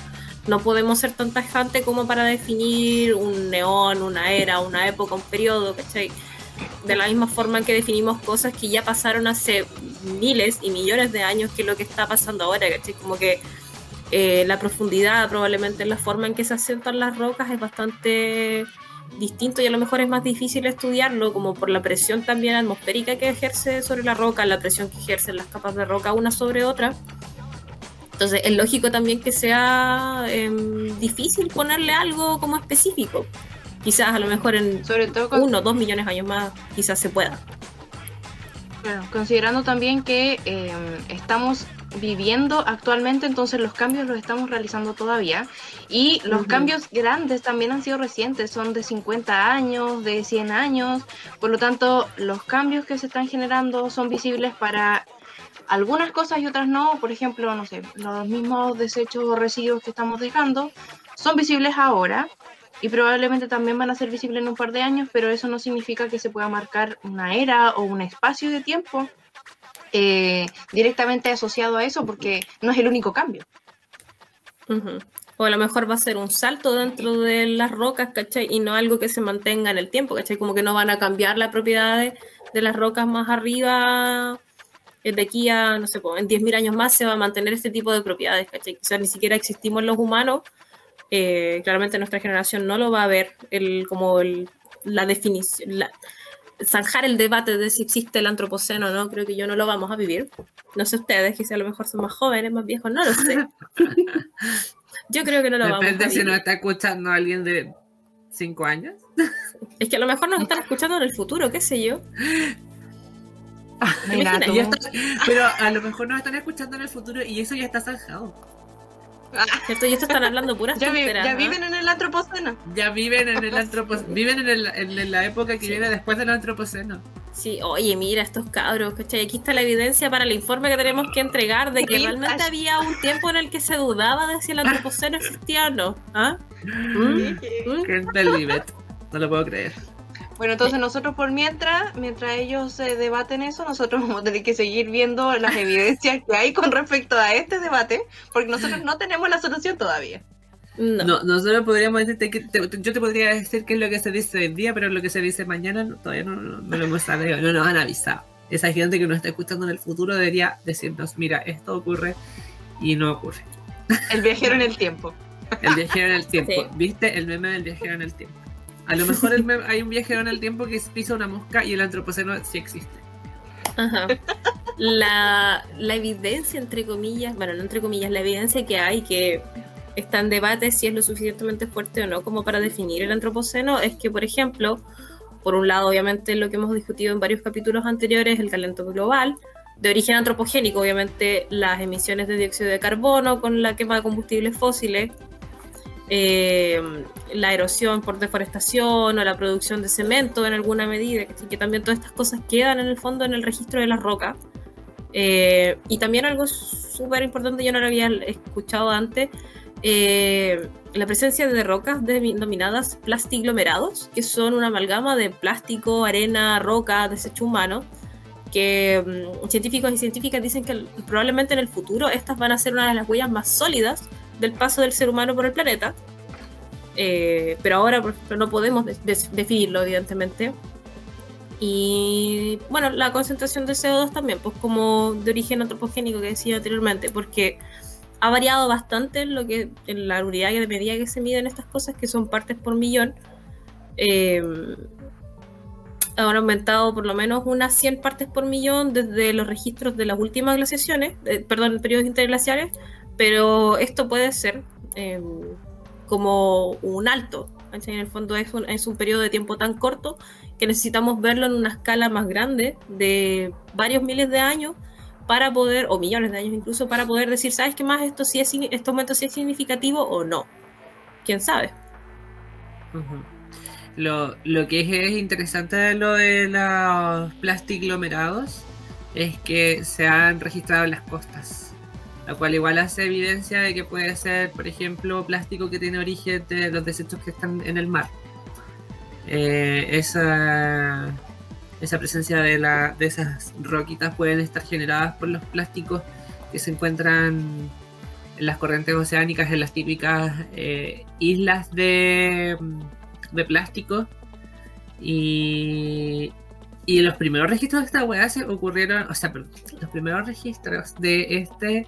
no podemos ser tan tajante como para definir un neón, una era, una época, un periodo, ¿cachai? De la misma forma que definimos cosas que ya pasaron hace miles y millones de años que lo que está pasando ahora, ¿cachai? Como que eh, la profundidad, probablemente la forma en que se asientan las rocas es bastante distinto y a lo mejor es más difícil estudiarlo, como por la presión también atmosférica que ejerce sobre la roca, la presión que ejercen las capas de roca una sobre otra. Entonces es lógico también que sea em, difícil ponerle algo como específico. Quizás a lo mejor en Sobre todo con- uno o dos millones de años más quizás se pueda. Claro, considerando también que eh, estamos viviendo actualmente, entonces los cambios los estamos realizando todavía. Y los cambios grandes también han sido recientes, son de 50 años, de 100 años. Por lo tanto, los cambios que se están generando son visibles para algunas cosas y otras no. Por ejemplo, no sé, los mismos desechos o residuos que estamos dejando son visibles ahora y probablemente también van a ser visibles en un par de años, pero eso no significa que se pueda marcar una era o un espacio de tiempo eh, directamente asociado a eso, porque no es el único cambio. O a lo mejor va a ser un salto dentro de las rocas, ¿cachai? Y no algo que se mantenga en el tiempo, ¿cachai? Como que no van a cambiar las propiedades de las rocas más arriba. eh, De aquí a, no sé, en 10.000 años más se va a mantener este tipo de propiedades, ¿cachai? O sea, ni siquiera existimos los humanos Eh, claramente nuestra generación no lo va a ver el, como el, la definición, zanjar el debate de si existe el antropoceno o no, creo que yo no lo vamos a vivir. No sé ustedes, quizá a lo mejor son más jóvenes, más viejos, no lo sé. [LAUGHS] yo creo que no lo vamos a vivir. Depende si nos está escuchando alguien de 5 años. [LAUGHS] Es que a lo mejor nos están escuchando en el futuro, qué sé yo. [LAUGHS] pero a lo mejor nos están escuchando en el futuro y eso ya está zanjado. ¿Cierto? Y esto están hablando puras ya, ya viven en el antropoceno. Ya viven en el [LAUGHS] antropoceno. viven en, el, en, la época que viene después del antropoceno. Sí, oye, mira estos cabros, ¿cachai? Aquí está la evidencia para el informe que tenemos que entregar de que realmente había un tiempo en el que se dudaba de si el antropoceno existía o no. ¿Ah? ¿Mm? ¿Mm? No lo puedo creer. Bueno, entonces nosotros por mientras, mientras ellos se debaten eso, nosotros [LAUGHS] vamos a tener que seguir viendo las evidencias que hay con respecto a este debate, porque nosotros no tenemos la solución todavía. No, nosotros podríamos decirte que yo te podría decir qué es lo que se dice hoy día, pero lo que se dice mañana todavía no, lo hemos sabido, no nos han avisado. Esa gente que nos está escuchando en el futuro debería decirnos, mira, esto ocurre y no ocurre. El viajero en el tiempo. El viajero en el [LAUGHS] tiempo. ¿Viste el meme del viajero en el tiempo? A lo mejor [LAUGHS] hay un viajero en el tiempo que pisa una mosca y el antropoceno sí existe. Ajá. La, la, evidencia, entre comillas, bueno, no entre comillas, la evidencia que hay que está en debate si es lo suficientemente fuerte o no como para definir el antropoceno es que, por ejemplo, por un lado, obviamente, lo que hemos discutido en varios capítulos anteriores, el calentamiento global, de origen antropogénico, obviamente, las emisiones de dióxido de carbono con la quema de combustibles fósiles, eh, la erosión por deforestación o la producción de cemento en alguna medida, que, también todas estas cosas quedan en el fondo en el registro de las rocas. Eh, y también algo súper importante, yo no lo había escuchado antes, eh, la presencia de rocas denominadas plastiglomerados, que son una amalgama de plástico, arena, roca, desecho humano, que mm, científicos y científicas dicen que probablemente en el futuro estas van a ser una de las huellas más sólidas del paso del ser humano por el planeta. Eh, pero ahora, no podemos definirlo, evidentemente. Y bueno, la concentración de CO2 también, pues como de origen antropogénico que decía anteriormente, porque ha variado bastante en, lo que, en la unidad de medida que se miden estas cosas, que son partes por millón. Eh, han aumentado por lo menos unas 100 partes por millón desde los registros de las últimas glaciaciones, eh, perdón, periodos interglaciares, pero esto puede ser em, como un alto. En el fondo es un, es un periodo de tiempo tan corto que necesitamos verlo en una escala más grande de varios miles de años para poder, o millones de años incluso, para poder decir, ¿sabes qué más? Esto sí es, este momento sí es significativo o no. ¿Quién sabe? lo, lo, que es, interesante de lo de los plastiglomerados es que se han registrado en las costas la cual igual hace evidencia de que puede ser, por ejemplo, plástico que tiene origen de los desechos que están en el mar. Eh, esa, esa presencia de, la, de esas roquitas pueden estar generadas por los plásticos que se encuentran en las corrientes oceánicas, en las típicas eh, islas de, de plástico. Y, y los primeros registros de esta weá se ocurrieron, o sea, los primeros registros de este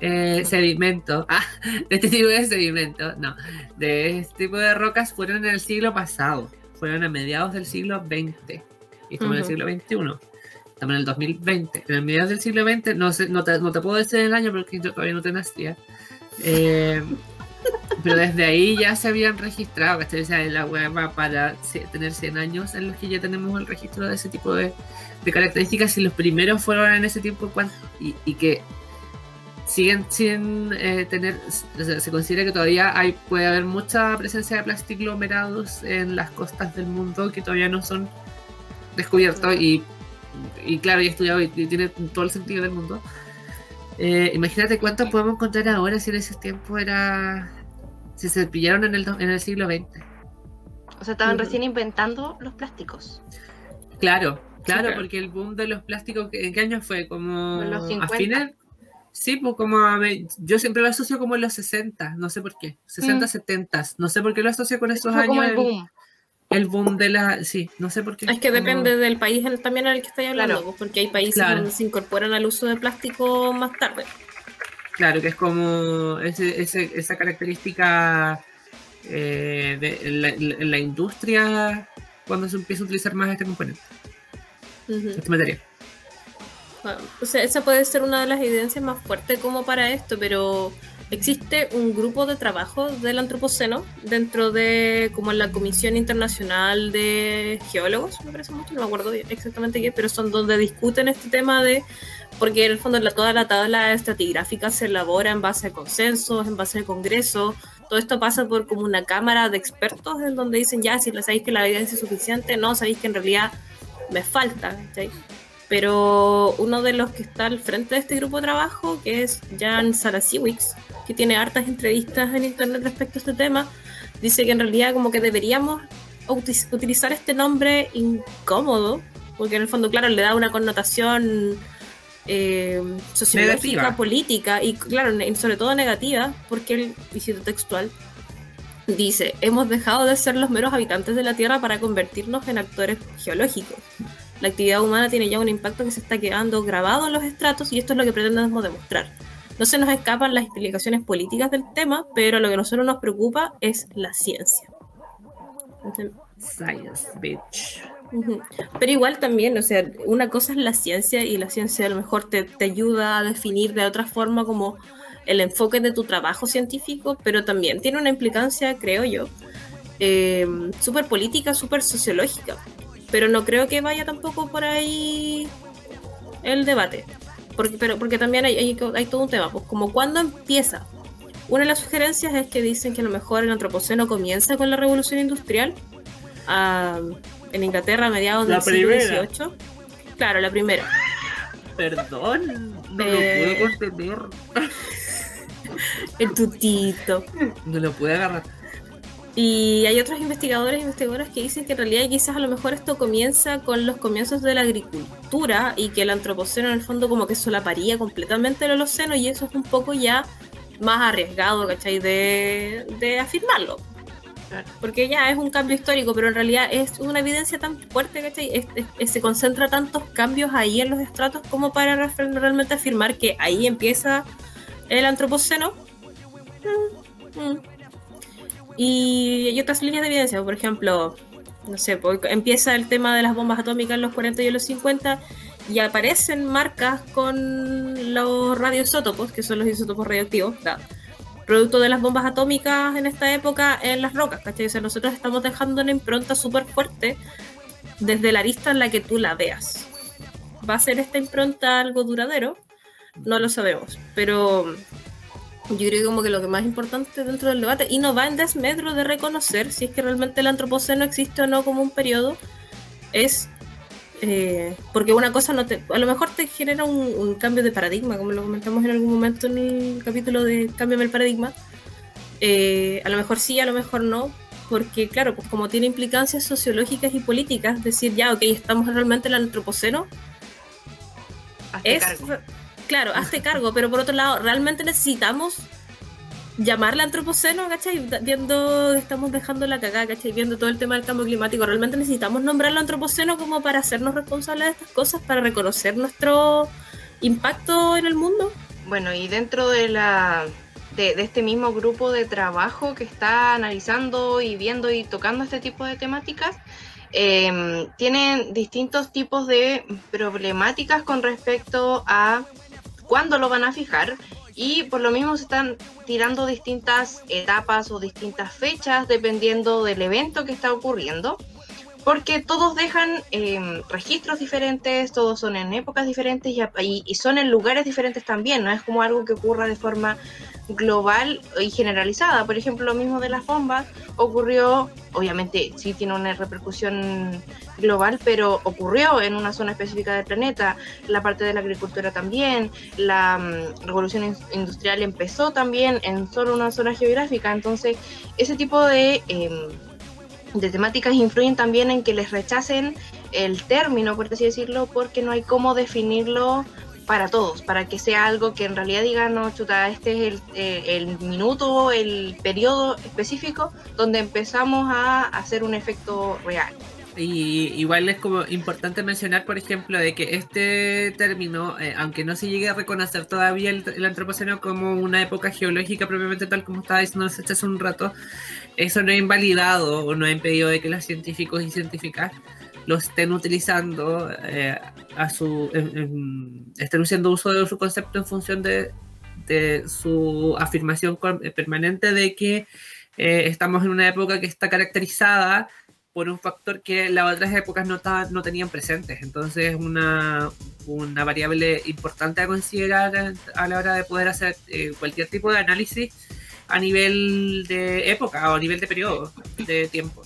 eh, sedimento, [LAUGHS] ah, de este tipo de sedimento, no, de este tipo de rocas fueron en el siglo pasado, fueron a mediados del siglo XX, y estamos en el siglo XXI, estamos en el 2020, en el mediados del siglo XX, no, sé, no, te, no te puedo decir el año porque yo todavía no te nacía, eh, [LAUGHS] pero desde ahí ya se habían registrado, que sea, la web va para tener 100 años en los que ya tenemos el registro de ese tipo de, de características y los primeros fueron en ese tiempo y, y que siguen sin eh, tener, se considera que todavía hay, puede haber mucha presencia de plastiglomerados en las costas del mundo que todavía no son descubiertos y, y claro, y estudiado y, tiene todo el sentido del mundo. Eh, imagínate cuánto podemos encontrar ahora si en ese tiempo era, si se pillaron en el, en el siglo XX. O sea, estaban recién inventando los plásticos. Claro, claro, porque el boom de los plásticos, ¿en qué año fue? Como a fines, Sí, pues como yo siempre lo asocio como en los 60, no sé por qué, 60, 70, mm. no sé por qué lo asocio con estos años. el, boom. El, boom de la, sí, no sé por qué. Es que depende del país también en el que estoy hablando, pues, porque hay países donde se incorporan al uso de plástico más tarde. Claro, que es como ese, esa característica eh, de, la, industria cuando se empieza a utilizar más este componente, este material. O sea, esa puede ser una de las evidencias más fuertes como para esto, pero existe un grupo de trabajo del antropoceno dentro de como la Comisión Internacional de Geólogos, me parece mucho, no me acuerdo exactamente qué, pero son donde discuten este tema de, porque en el fondo la, toda la tabla estratigráfica se elabora en base a consensos, en base a congreso, todo esto pasa por como una cámara de expertos en donde dicen ya, si sabéis que la evidencia es suficiente, no, sabéis que en realidad me falta, pero uno de los que está al frente de este grupo de trabajo, que es Jan Sarasiewicz, que tiene hartas entrevistas en internet respecto a este tema, dice que en realidad como que deberíamos utilizar este nombre incómodo, porque en el fondo, claro, le da una connotación eh, sociológica, política y, claro, sobre todo negativa, porque el visito textual dice, hemos dejado de ser los meros habitantes de la Tierra para convertirnos en actores geológicos la actividad humana tiene ya un impacto que se está quedando grabado en los estratos y esto es lo que pretendemos demostrar. No se nos escapan las explicaciones políticas del tema, pero lo que a nosotros nos preocupa es la ciencia. Science, bitch. Pero igual también, o sea, una cosa es la ciencia y la ciencia a lo mejor te, ayuda a definir de otra forma como el enfoque de tu trabajo científico, pero también tiene una implicancia, creo yo, eh, súper política, súper sociológica pero no creo que vaya tampoco por ahí el debate. Porque, pero, porque también hay, hay, todo un tema, pues como cuando empieza. Una de las sugerencias es que dicen que a lo mejor el antropoceno comienza con la revolución industrial en Inglaterra a mediados del siglo XVIII. Claro, la primera. Perdón, no lo eh, puedo contener. [LAUGHS] el tutito. No lo pude agarrar. Y hay otros investigadores e investigadoras que dicen que en realidad quizás a lo mejor esto comienza con los comienzos de la agricultura y que el antropoceno en el fondo como que solaparía completamente el holoceno y eso es un poco ya más arriesgado, ¿cachai? De, de afirmarlo. Porque ya es un cambio histórico, pero en realidad es una evidencia tan fuerte, ¿cachai? se concentra tantos cambios ahí en los estratos como para realmente afirmar que ahí empieza el antropoceno. Mm, mm. Y hay otras líneas de evidencia, por ejemplo, no sé, pues, empieza el tema de las bombas atómicas en los 40 y en los 50 y aparecen marcas con los radioisótopos, que son los isótopos radioactivos, producto de las bombas atómicas en esta época en las rocas, ¿cachai? O sea, nosotros estamos dejando una impronta súper fuerte desde la vista en la que tú la veas. ¿Va a ser esta impronta algo duradero? No lo sabemos, pero yo creo que como que lo que más importante dentro del debate, y no va en desmedro de reconocer si es que realmente el antropoceno existe o no como un periodo, es eh, porque una cosa no te, a lo mejor te genera un, cambio de paradigma, como lo comentamos en algún momento en el capítulo de Cámbiame el paradigma. Eh, a lo mejor sí, a lo mejor no, porque claro, pues como tiene implicancias sociológicas y políticas, decir ya, ok, estamos realmente en el antropoceno, es, claro, hazte cargo, pero por otro lado, ¿realmente necesitamos llamarle antropoceno, ¿cachai? Viendo, estamos dejando la cagada, ¿cachai? Viendo todo el tema del cambio climático, ¿realmente necesitamos nombrarlo antropoceno como para hacernos responsables de estas cosas, para reconocer nuestro impacto en el mundo? Bueno, y dentro de la de, este mismo grupo de trabajo que está analizando y viendo y tocando este tipo de temáticas, eh, tienen distintos tipos de problemáticas con respecto a cuándo lo van a fijar. Y por lo mismo se están tirando distintas etapas o distintas fechas dependiendo del evento que está ocurriendo porque todos dejan em, registros diferentes, todos son en épocas diferentes y, y, son en lugares diferentes también, no es como algo que ocurra de forma global y generalizada. Por ejemplo, lo mismo de las bombas ocurrió, obviamente sí tiene una repercusión global, pero ocurrió en una zona específica del planeta, la parte de la agricultura también, la mm, revolución industrial empezó también en solo una zona geográfica, entonces ese tipo de... Em, de temáticas influyen también en que les rechacen el término, por así decirlo, porque no hay cómo definirlo para todos, para que sea algo que en realidad diga, no, chuta, este es el, eh, el minuto, el periodo específico donde empezamos a hacer un efecto real. Y igual es como importante mencionar, por ejemplo, de que este término, eh, aunque no se llegue a reconocer todavía el, antropoceno como una época geológica propiamente tal como estaba diciendo hace un rato, eso no ha invalidado o no ha impedido de que los científicos y científicas lo estén utilizando eh, a su estén haciendo uso de su concepto en función de, de su afirmación permanente de que eh, estamos en una época que está caracterizada por un factor que las otras épocas no, no tenían presentes. Entonces, una, una variable importante a considerar a la hora de poder hacer eh, cualquier tipo de análisis a nivel de época o a nivel de periodo de tiempo.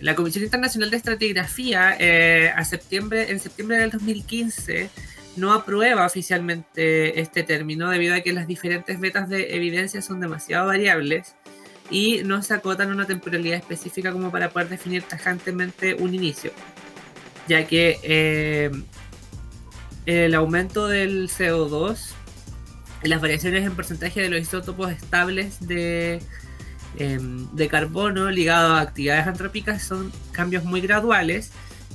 La Comisión Internacional de Estratigrafía eh, a septiembre, en septiembre del 2015 no aprueba oficialmente este término debido a que las diferentes metas de evidencia son demasiado variables y no se acotan una temporalidad específica como para poder definir tajantemente un inicio, ya que eh, el aumento del CO2, las variaciones en porcentaje de los isótopos estables de, em, de carbono ligados a actividades antrópicas son cambios muy graduales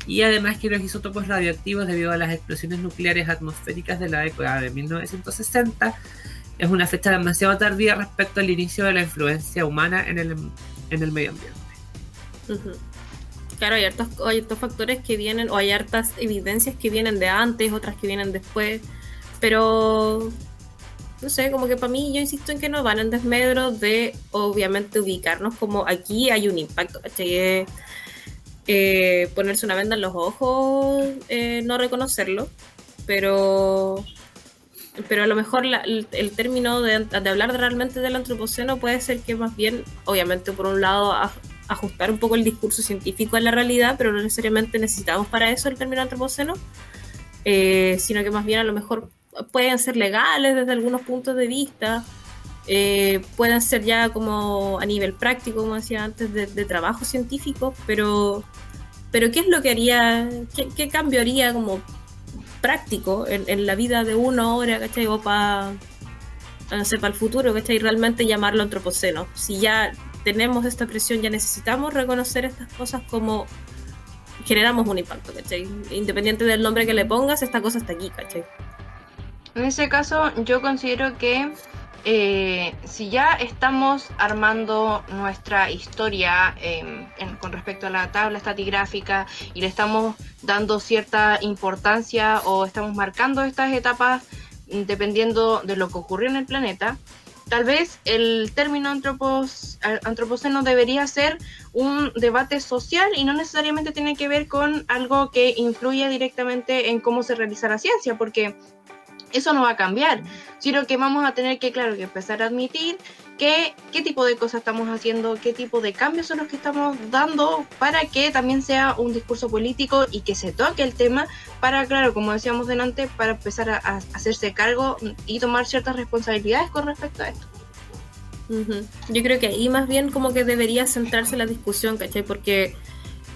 y además que los isótopos radioactivos debido a las explosiones nucleares atmosféricas de la década de 1960 es una fecha demasiado tardía respecto al inicio de la influencia humana en el, en el medio ambiente. Claro, hay hartos, hay factores que vienen, o hay hartas evidencias que vienen de antes, otras que vienen después, pero no sé, como que para mí yo insisto en que no van en desmedro de obviamente ubicarnos como aquí hay un impacto, ¿cachai? Eh, ponerse una venda en los ojos, eh, no reconocerlo, pero pero a lo mejor el, término de, hablar realmente del antropoceno puede ser que más bien, obviamente por un lado, ajustar un poco el discurso científico a la realidad, pero no necesariamente necesitamos para eso el término antropoceno, eh, sino que más bien a lo mejor pueden ser legales desde algunos puntos de vista, eh, pueden ser ya como a nivel práctico, como decía antes, de, trabajo científico, pero, pero ¿qué es lo que haría, qué, qué cambio como práctico en, la vida de uno ahora, ¿cachai? O para, no sé, para el futuro, ¿cachai? Realmente llamarlo antropoceno. Si ya tenemos esta presión, ya necesitamos reconocer estas cosas como generamos un impacto, ¿cachai? Independiente del nombre que le pongas, esta cosa está aquí, ¿cachai? En ese caso, yo considero que eh, si ya estamos armando nuestra historia em, con respecto a la tabla estatigráfica y le estamos dando cierta importancia o estamos marcando estas etapas mm, dependiendo de lo que ocurrió en el planeta, tal vez el término antropos, antropoceno debería ser un debate social y no necesariamente tiene que ver con algo que influya directamente en cómo se realiza la ciencia, porque eso no va a cambiar, sino que vamos a tener que, claro, que empezar a admitir que, qué tipo de cosas estamos haciendo, qué tipo de cambios son los que estamos dando para que también sea un discurso político y que se toque el tema para, claro, como decíamos delante, para empezar a, hacerse cargo y tomar ciertas responsabilidades con respecto a esto. Yo creo que ahí más bien como que debería centrarse la discusión, ¿cachai? Porque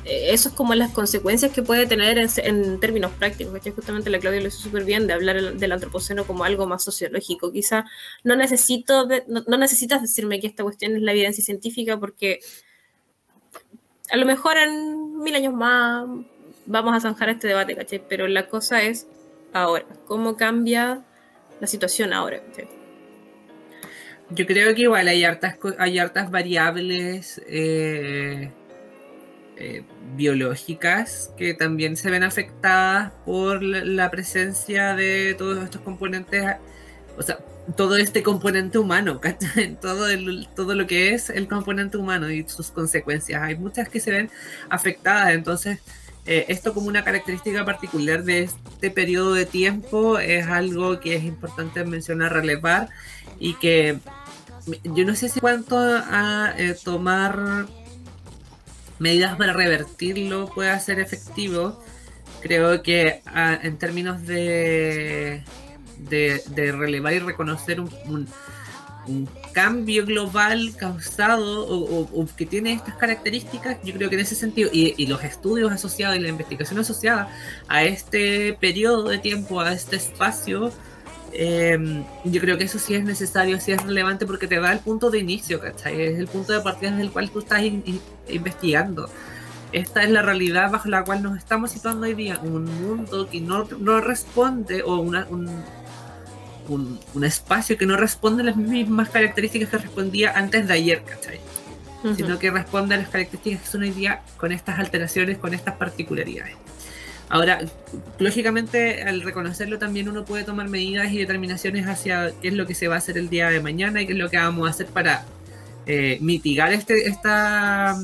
eso es como las consecuencias que puede tener en, términos prácticos, que justamente la Claudia lo hizo súper bien de hablar del antropoceno como algo más sociológico. Quizá no necesito no, necesitas decirme que esta cuestión es la evidencia científica porque a lo mejor en mil años más vamos a zanjar este debate, ¿cachai? Pero la cosa es ahora, cómo cambia la situación ahora, Yo creo que igual hay hartas, hay hartas variables eh, eh, biológicas que también se ven afectadas por la, presencia de todos estos componentes, o sea, todo este componente humano, [LAUGHS] todo, todo lo que es el componente humano y sus consecuencias. Hay muchas que se ven afectadas, entonces eh, esto como una característica particular de este periodo de tiempo es algo que es importante mencionar, relevar y que yo no sé si cuánto a eh, tomar medidas para revertirlo pueda ser efectivo, creo que ah, en términos de, de, relevar y reconocer un, cambio global causado o, que tiene estas características, yo creo que en ese sentido, y, los estudios asociados y la investigación asociada a este periodo de tiempo, a este espacio, em, yo creo que eso sí es necesario, sí es relevante porque te da el punto de inicio, ¿cachai? Es el punto de partida desde el cual tú estás investigando. Esta es la realidad bajo la cual nos estamos situando hoy día, un mundo que no, no responde o una, un, un, espacio que no responde a las mismas características que respondía antes de ayer, ¿cachai? sino que responde a las características que son hoy día con estas alteraciones, con estas particularidades. Ahora, lógicamente, al reconocerlo también uno puede tomar medidas y determinaciones hacia qué es lo que se va a hacer el día de mañana y qué es lo que vamos a hacer para eh, mitigar este, esta,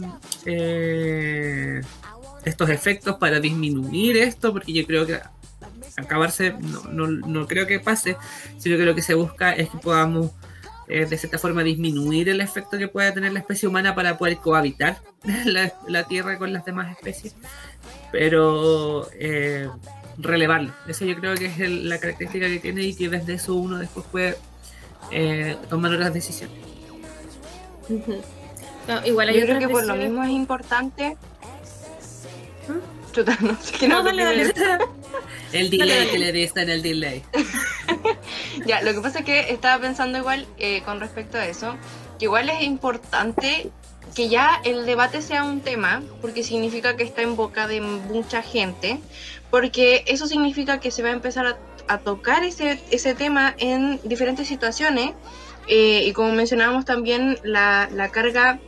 eh, estos efectos, para disminuir esto, porque yo creo que acabarse no, no, creo que pase, sino que lo que se busca es que podamos eh, de cierta forma disminuir el efecto que pueda tener la especie humana para poder cohabitar [LAUGHS] la Tierra con las demás especies pero eh, relevarlo. Eso yo creo que es la característica que tiene y que desde eso uno después puede eh, tomar otras decisiones. igual yo creo que por lo mismo es importante. ¿Mm? [LAUGHS] no sé no, dale, [LAUGHS] El delay que le diste en el delay. [LAUGHS] ya, lo que pasa es que estaba pensando igual eh, con respecto a eso, que igual es importante que ya el debate sea un tema, porque significa que está en boca de mucha gente, porque eso significa que se va a empezar a, tocar ese, ese, tema en diferentes situaciones, eh, y como mencionábamos también, la, la carga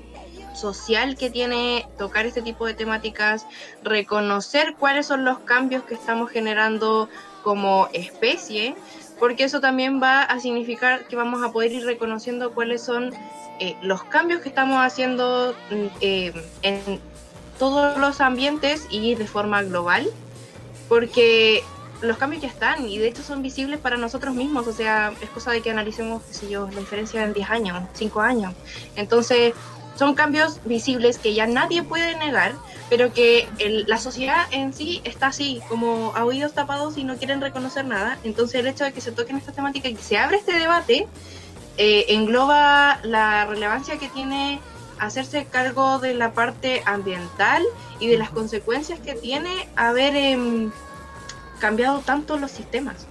social que tiene tocar este tipo de temáticas, reconocer cuáles son los cambios que estamos generando como especie, porque eso también va a significar que vamos a poder ir reconociendo cuáles son eh, los cambios que estamos haciendo mm, eh, en todos los ambientes y de forma global, porque los cambios ya están y de hecho son visibles para nosotros mismos, o sea, es cosa de que analicemos, qué sé yo, la diferencia en 10 años, 5 años. Entonces, son cambios visibles que ya nadie puede negar, pero que la sociedad en sí está así, como a oídos tapados y no quieren reconocer nada. Entonces, el hecho de que se toquen estas temáticas y que se abre este debate, eh, engloba la relevancia que tiene hacerse cargo de la parte ambiental y de las consecuencias que tiene haber em, cambiado tanto los sistemas.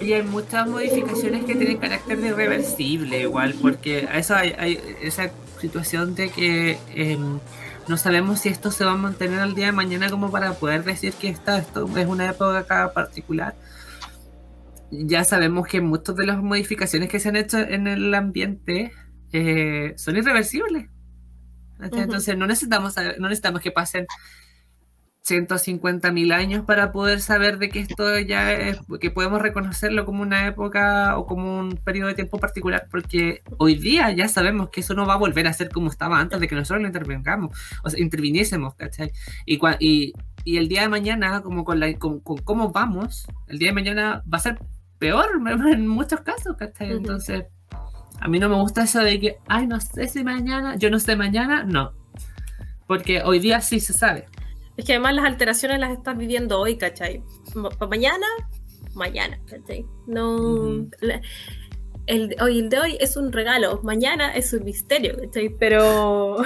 Y hay muchas modificaciones que tienen carácter de irreversible igual, porque eso hay, esa situación de que em, no sabemos si esto se va a mantener al día de mañana como para poder decir que esta, esto es una época particular ya sabemos que muchas de las modificaciones que se han hecho en el ambiente eh, son irreversibles. Entonces no necesitamos, no necesitamos que pasen 150 mil años para poder saber de que esto ya es, que podemos reconocerlo como una época o como un periodo de tiempo particular, porque hoy día ya sabemos que eso no va a volver a ser como estaba antes de que nosotros lo intervengamos, o sea, interviniésemos, ¿cachai? Y, y, y el día de mañana, como con, la, con, con cómo vamos, el día de mañana va a ser peor [LAUGHS] en muchos casos, ¿cachai? Entonces, a mí no me gusta eso de que, ay, no sé si mañana, yo no sé mañana, no. Porque hoy día sí se sabe. Es que además las alteraciones las estás viviendo hoy, ¿cachai? Para mañana, mañana, ¿cachai? No. el, hoy, el de hoy es un regalo, mañana es un misterio, ¿cachai? Pero.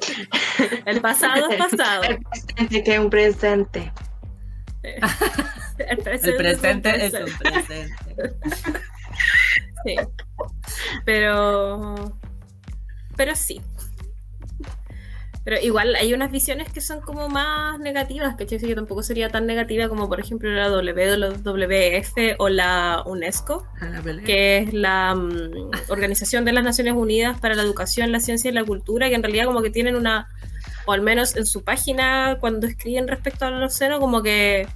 [LAUGHS] el pasado es pasado. El presente que es un presente. [LAUGHS] El presente, es, un presente. sí. Pero. Pero sí. Pero igual hay unas visiones que son como más negativas, que que tampoco sería tan negativa como por ejemplo la WWF o la UNESCO, que es la mm, [LAUGHS] Organización de las Naciones Unidas para la Educación, la Ciencia y la Cultura, que en realidad como que tienen una, o al menos en su página cuando escriben respecto al océano, como que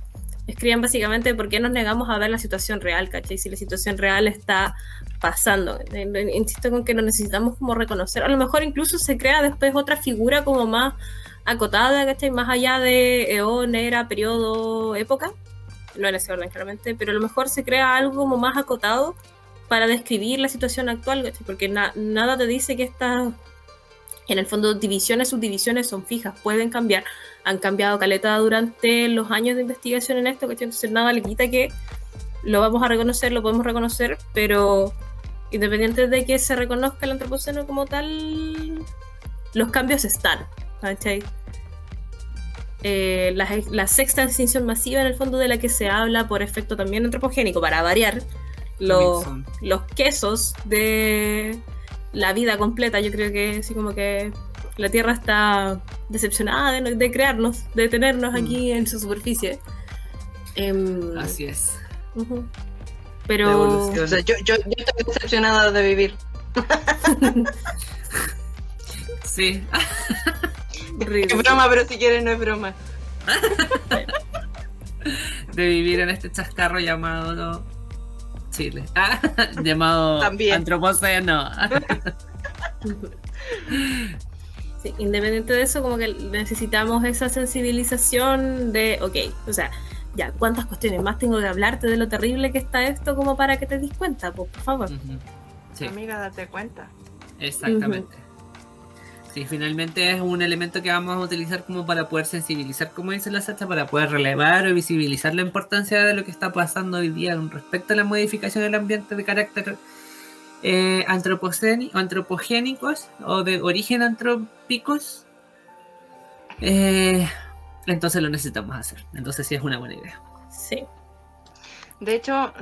escriben básicamente por qué nos negamos a ver la situación real, ¿cachai? Si la situación real está pasando. Insisto con que lo necesitamos como reconocer. A lo mejor incluso se crea después otra figura como más acotada, ¿cachai? Más allá de eón, era, periodo, época. No en ese orden, claramente, pero a lo mejor se crea algo como más acotado para describir la situación actual, ¿cachai? Porque nada te dice que estas, en el fondo, divisiones, subdivisiones son fijas, pueden cambiar han cambiado caleta durante los años de investigación en esto, que entonces nada le quita que lo vamos a reconocer, lo podemos reconocer, pero independiente de que se reconozca el antropoceno como tal, los cambios están, ¿cachai? Eh, la, sexta extinción masiva en el fondo de la que se habla por efecto también antropogénico, para variar, los, los quesos de la vida completa, yo creo que así como que la Tierra está decepcionada de, crearnos, de tenernos aquí mm. en su superficie. Em, Así es. Pero. yo, estoy decepcionada de vivir. [LAUGHS] Sí. Es broma, pero si quieres no es broma. [LAUGHS] de vivir en este chascarro llamado Chile. Ah, [LAUGHS] llamado También. Antropoceno. [LAUGHS] Sí, independiente de eso, como que necesitamos esa sensibilización de, ok, o sea, ya, ¿cuántas cuestiones más tengo que hablarte de lo terrible que está esto como para que te des cuenta? Pues, por favor. Sí, Amiga, date cuenta. exactamente. Sí, finalmente es un elemento que vamos a utilizar como para poder sensibilizar, como dice la Sacha, para poder relevar o visibilizar la importancia de lo que está pasando hoy día con respecto a la modificación del ambiente de carácter eh, antropogénicos o de origen antrópicos. Eh, entonces lo necesitamos hacer. Entonces sí es una buena idea. Sí. De hecho,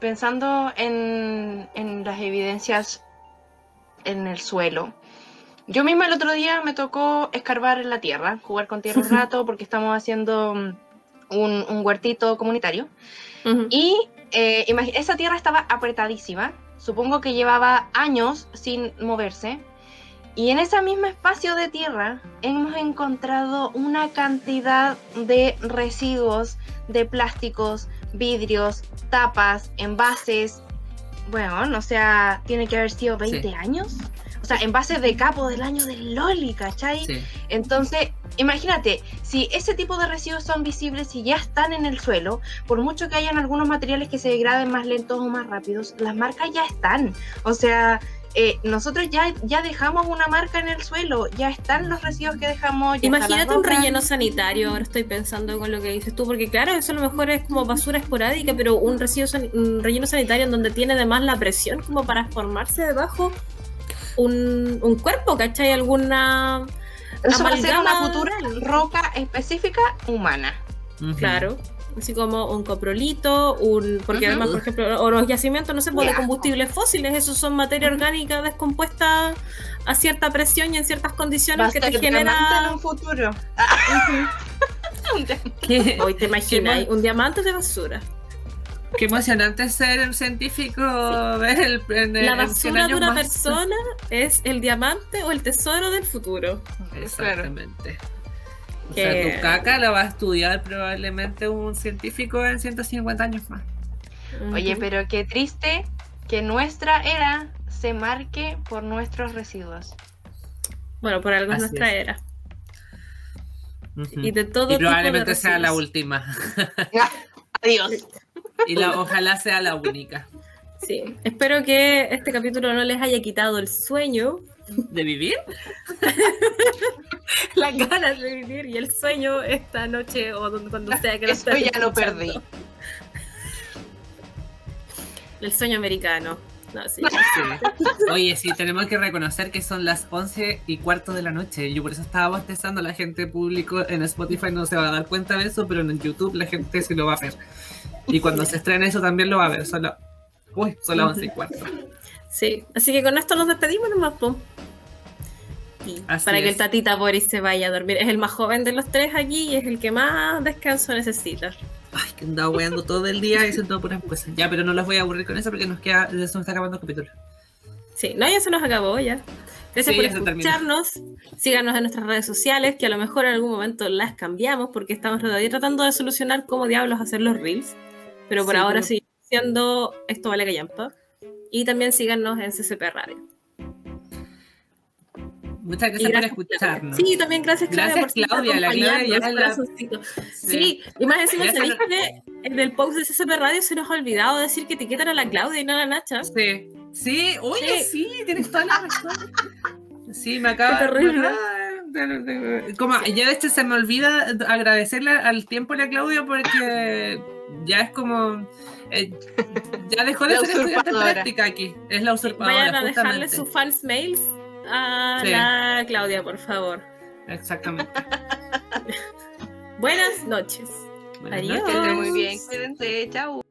pensando en, en las evidencias en el suelo, yo misma el otro día me tocó escarbar en la tierra, jugar con tierra un [LAUGHS] rato porque estamos haciendo mm, un, un huertito comunitario. Ujú. Y eh, esa tierra estaba apretadísima. Supongo que llevaba años sin moverse. Y en ese mismo espacio de tierra hemos encontrado una cantidad de residuos de plásticos, vidrios, tapas, envases. Bueno, o sea, tiene que haber sido 20 Sí. años. Sea, envases de capo del año del Loli, ¿cachai? Sí. Entonces, imagínate, si ese tipo de residuos son visibles y ya están en el suelo, por mucho que hayan algunos materiales que se degraden más lentos o más rápidos, las marcas ya están. O sea, eh, nosotros ya, ya dejamos una marca en el suelo, ya están los residuos que dejamos. ya Imagínate un relleno sanitario, ahora estoy pensando con lo que dices tú, porque claro, eso a lo mejor es como basura esporádica, pero un, residuo san- un relleno sanitario en donde tiene además la presión como para formarse debajo un, un cuerpo, ¿cachai? Alguna... Eso va a ser una futura roca específica humana. Claro. Así como un coprolito, un. Porque además, por ejemplo, o los yacimientos, no sé, pues, de combustibles fósiles, esos son materia orgánica descompuesta a cierta presión y en ciertas Va condiciones que te genera. en un futuro. [LAUGHS] [LAUGHS] Un diamante. Hoy te imaginas, un diamante de basura. Qué emocionante ser un científico, ver el, en, La en 100 basura de una más. persona es el diamante o el tesoro del futuro. Exactamente. O Que- sea, tu caca la va a estudiar probablemente un científico en 150 años más. Oye, pero qué triste que nuestra era se marque por nuestros residuos. Bueno, por algo es Así nuestra es. era. Ujú. Y de todo Y tipo de probablemente sea la última. [LAUGHS] Adiós. Y la, ojalá sea la única. Sí. Espero que este capítulo no les haya quitado el sueño ¿De vivir? [LAUGHS] las ganas de vivir y el sueño esta noche o donde- cuando sea que lo Eso ya lo perdí. El sueño americano. No, sí. Sí. Oye, sí, tenemos que reconocer que son las 11 y cuarto de la noche. Yo por eso estaba bostezando. La gente público en Spotify no se va a dar cuenta de eso, pero en YouTube la gente sí lo va a ver. Y cuando se estrene eso también lo va a ver. Solo... Uy, son las 11 y cuarto. Sí. Así que con esto nos despedimos nomás, pum. Sí, Así para que el tatita Boris se vaya a dormir. Es el más joven de los tres aquí y es el que más descanso necesita. Ay, que andaba weando todo el día diciendo puras cosas. Ya, pero no los voy a aburrir con eso porque nos queda, se nos está acabando el capítulo. Sí, no, ya se nos acabó ya. Gracias Sí, por ya se escucharnos. Síganos en nuestras redes sociales, que a lo mejor en algún momento las cambiamos, porque estamos todavía tratando de solucionar cómo diablos hacer los reels. Pero por Sí, ahora pero- sigue siendo esto vale callampa. Y también síganos en CCP Radio. Muchas gracias por escucharnos. Sí, también gracias, Claudia, Gracias, por Claudia. La Claudia ya la- corazoncito. Sí, y más encima, Ya se ¿sabéis lo- que en el post de CCP Radio se nos ha olvidado decir que etiquetan a la Claudia y no a la Nacha? Sí, sí, oye, Sí. sí, tienes toda la razón. [LAUGHS] Sí, me acaba terrible. Como ya de hecho se me olvida agradecerle al tiempo a la Claudia porque ya es como. eh, ya dejó de ser estudiante práctica aquí. Es la usurpadora. Vayan a dejarle sus fans mails a Sí. la Claudia, por favor. Exactamente. [LAUGHS] Buenas noches. Buenas Adiós. Noches. muy bien. Cuídense. Chau.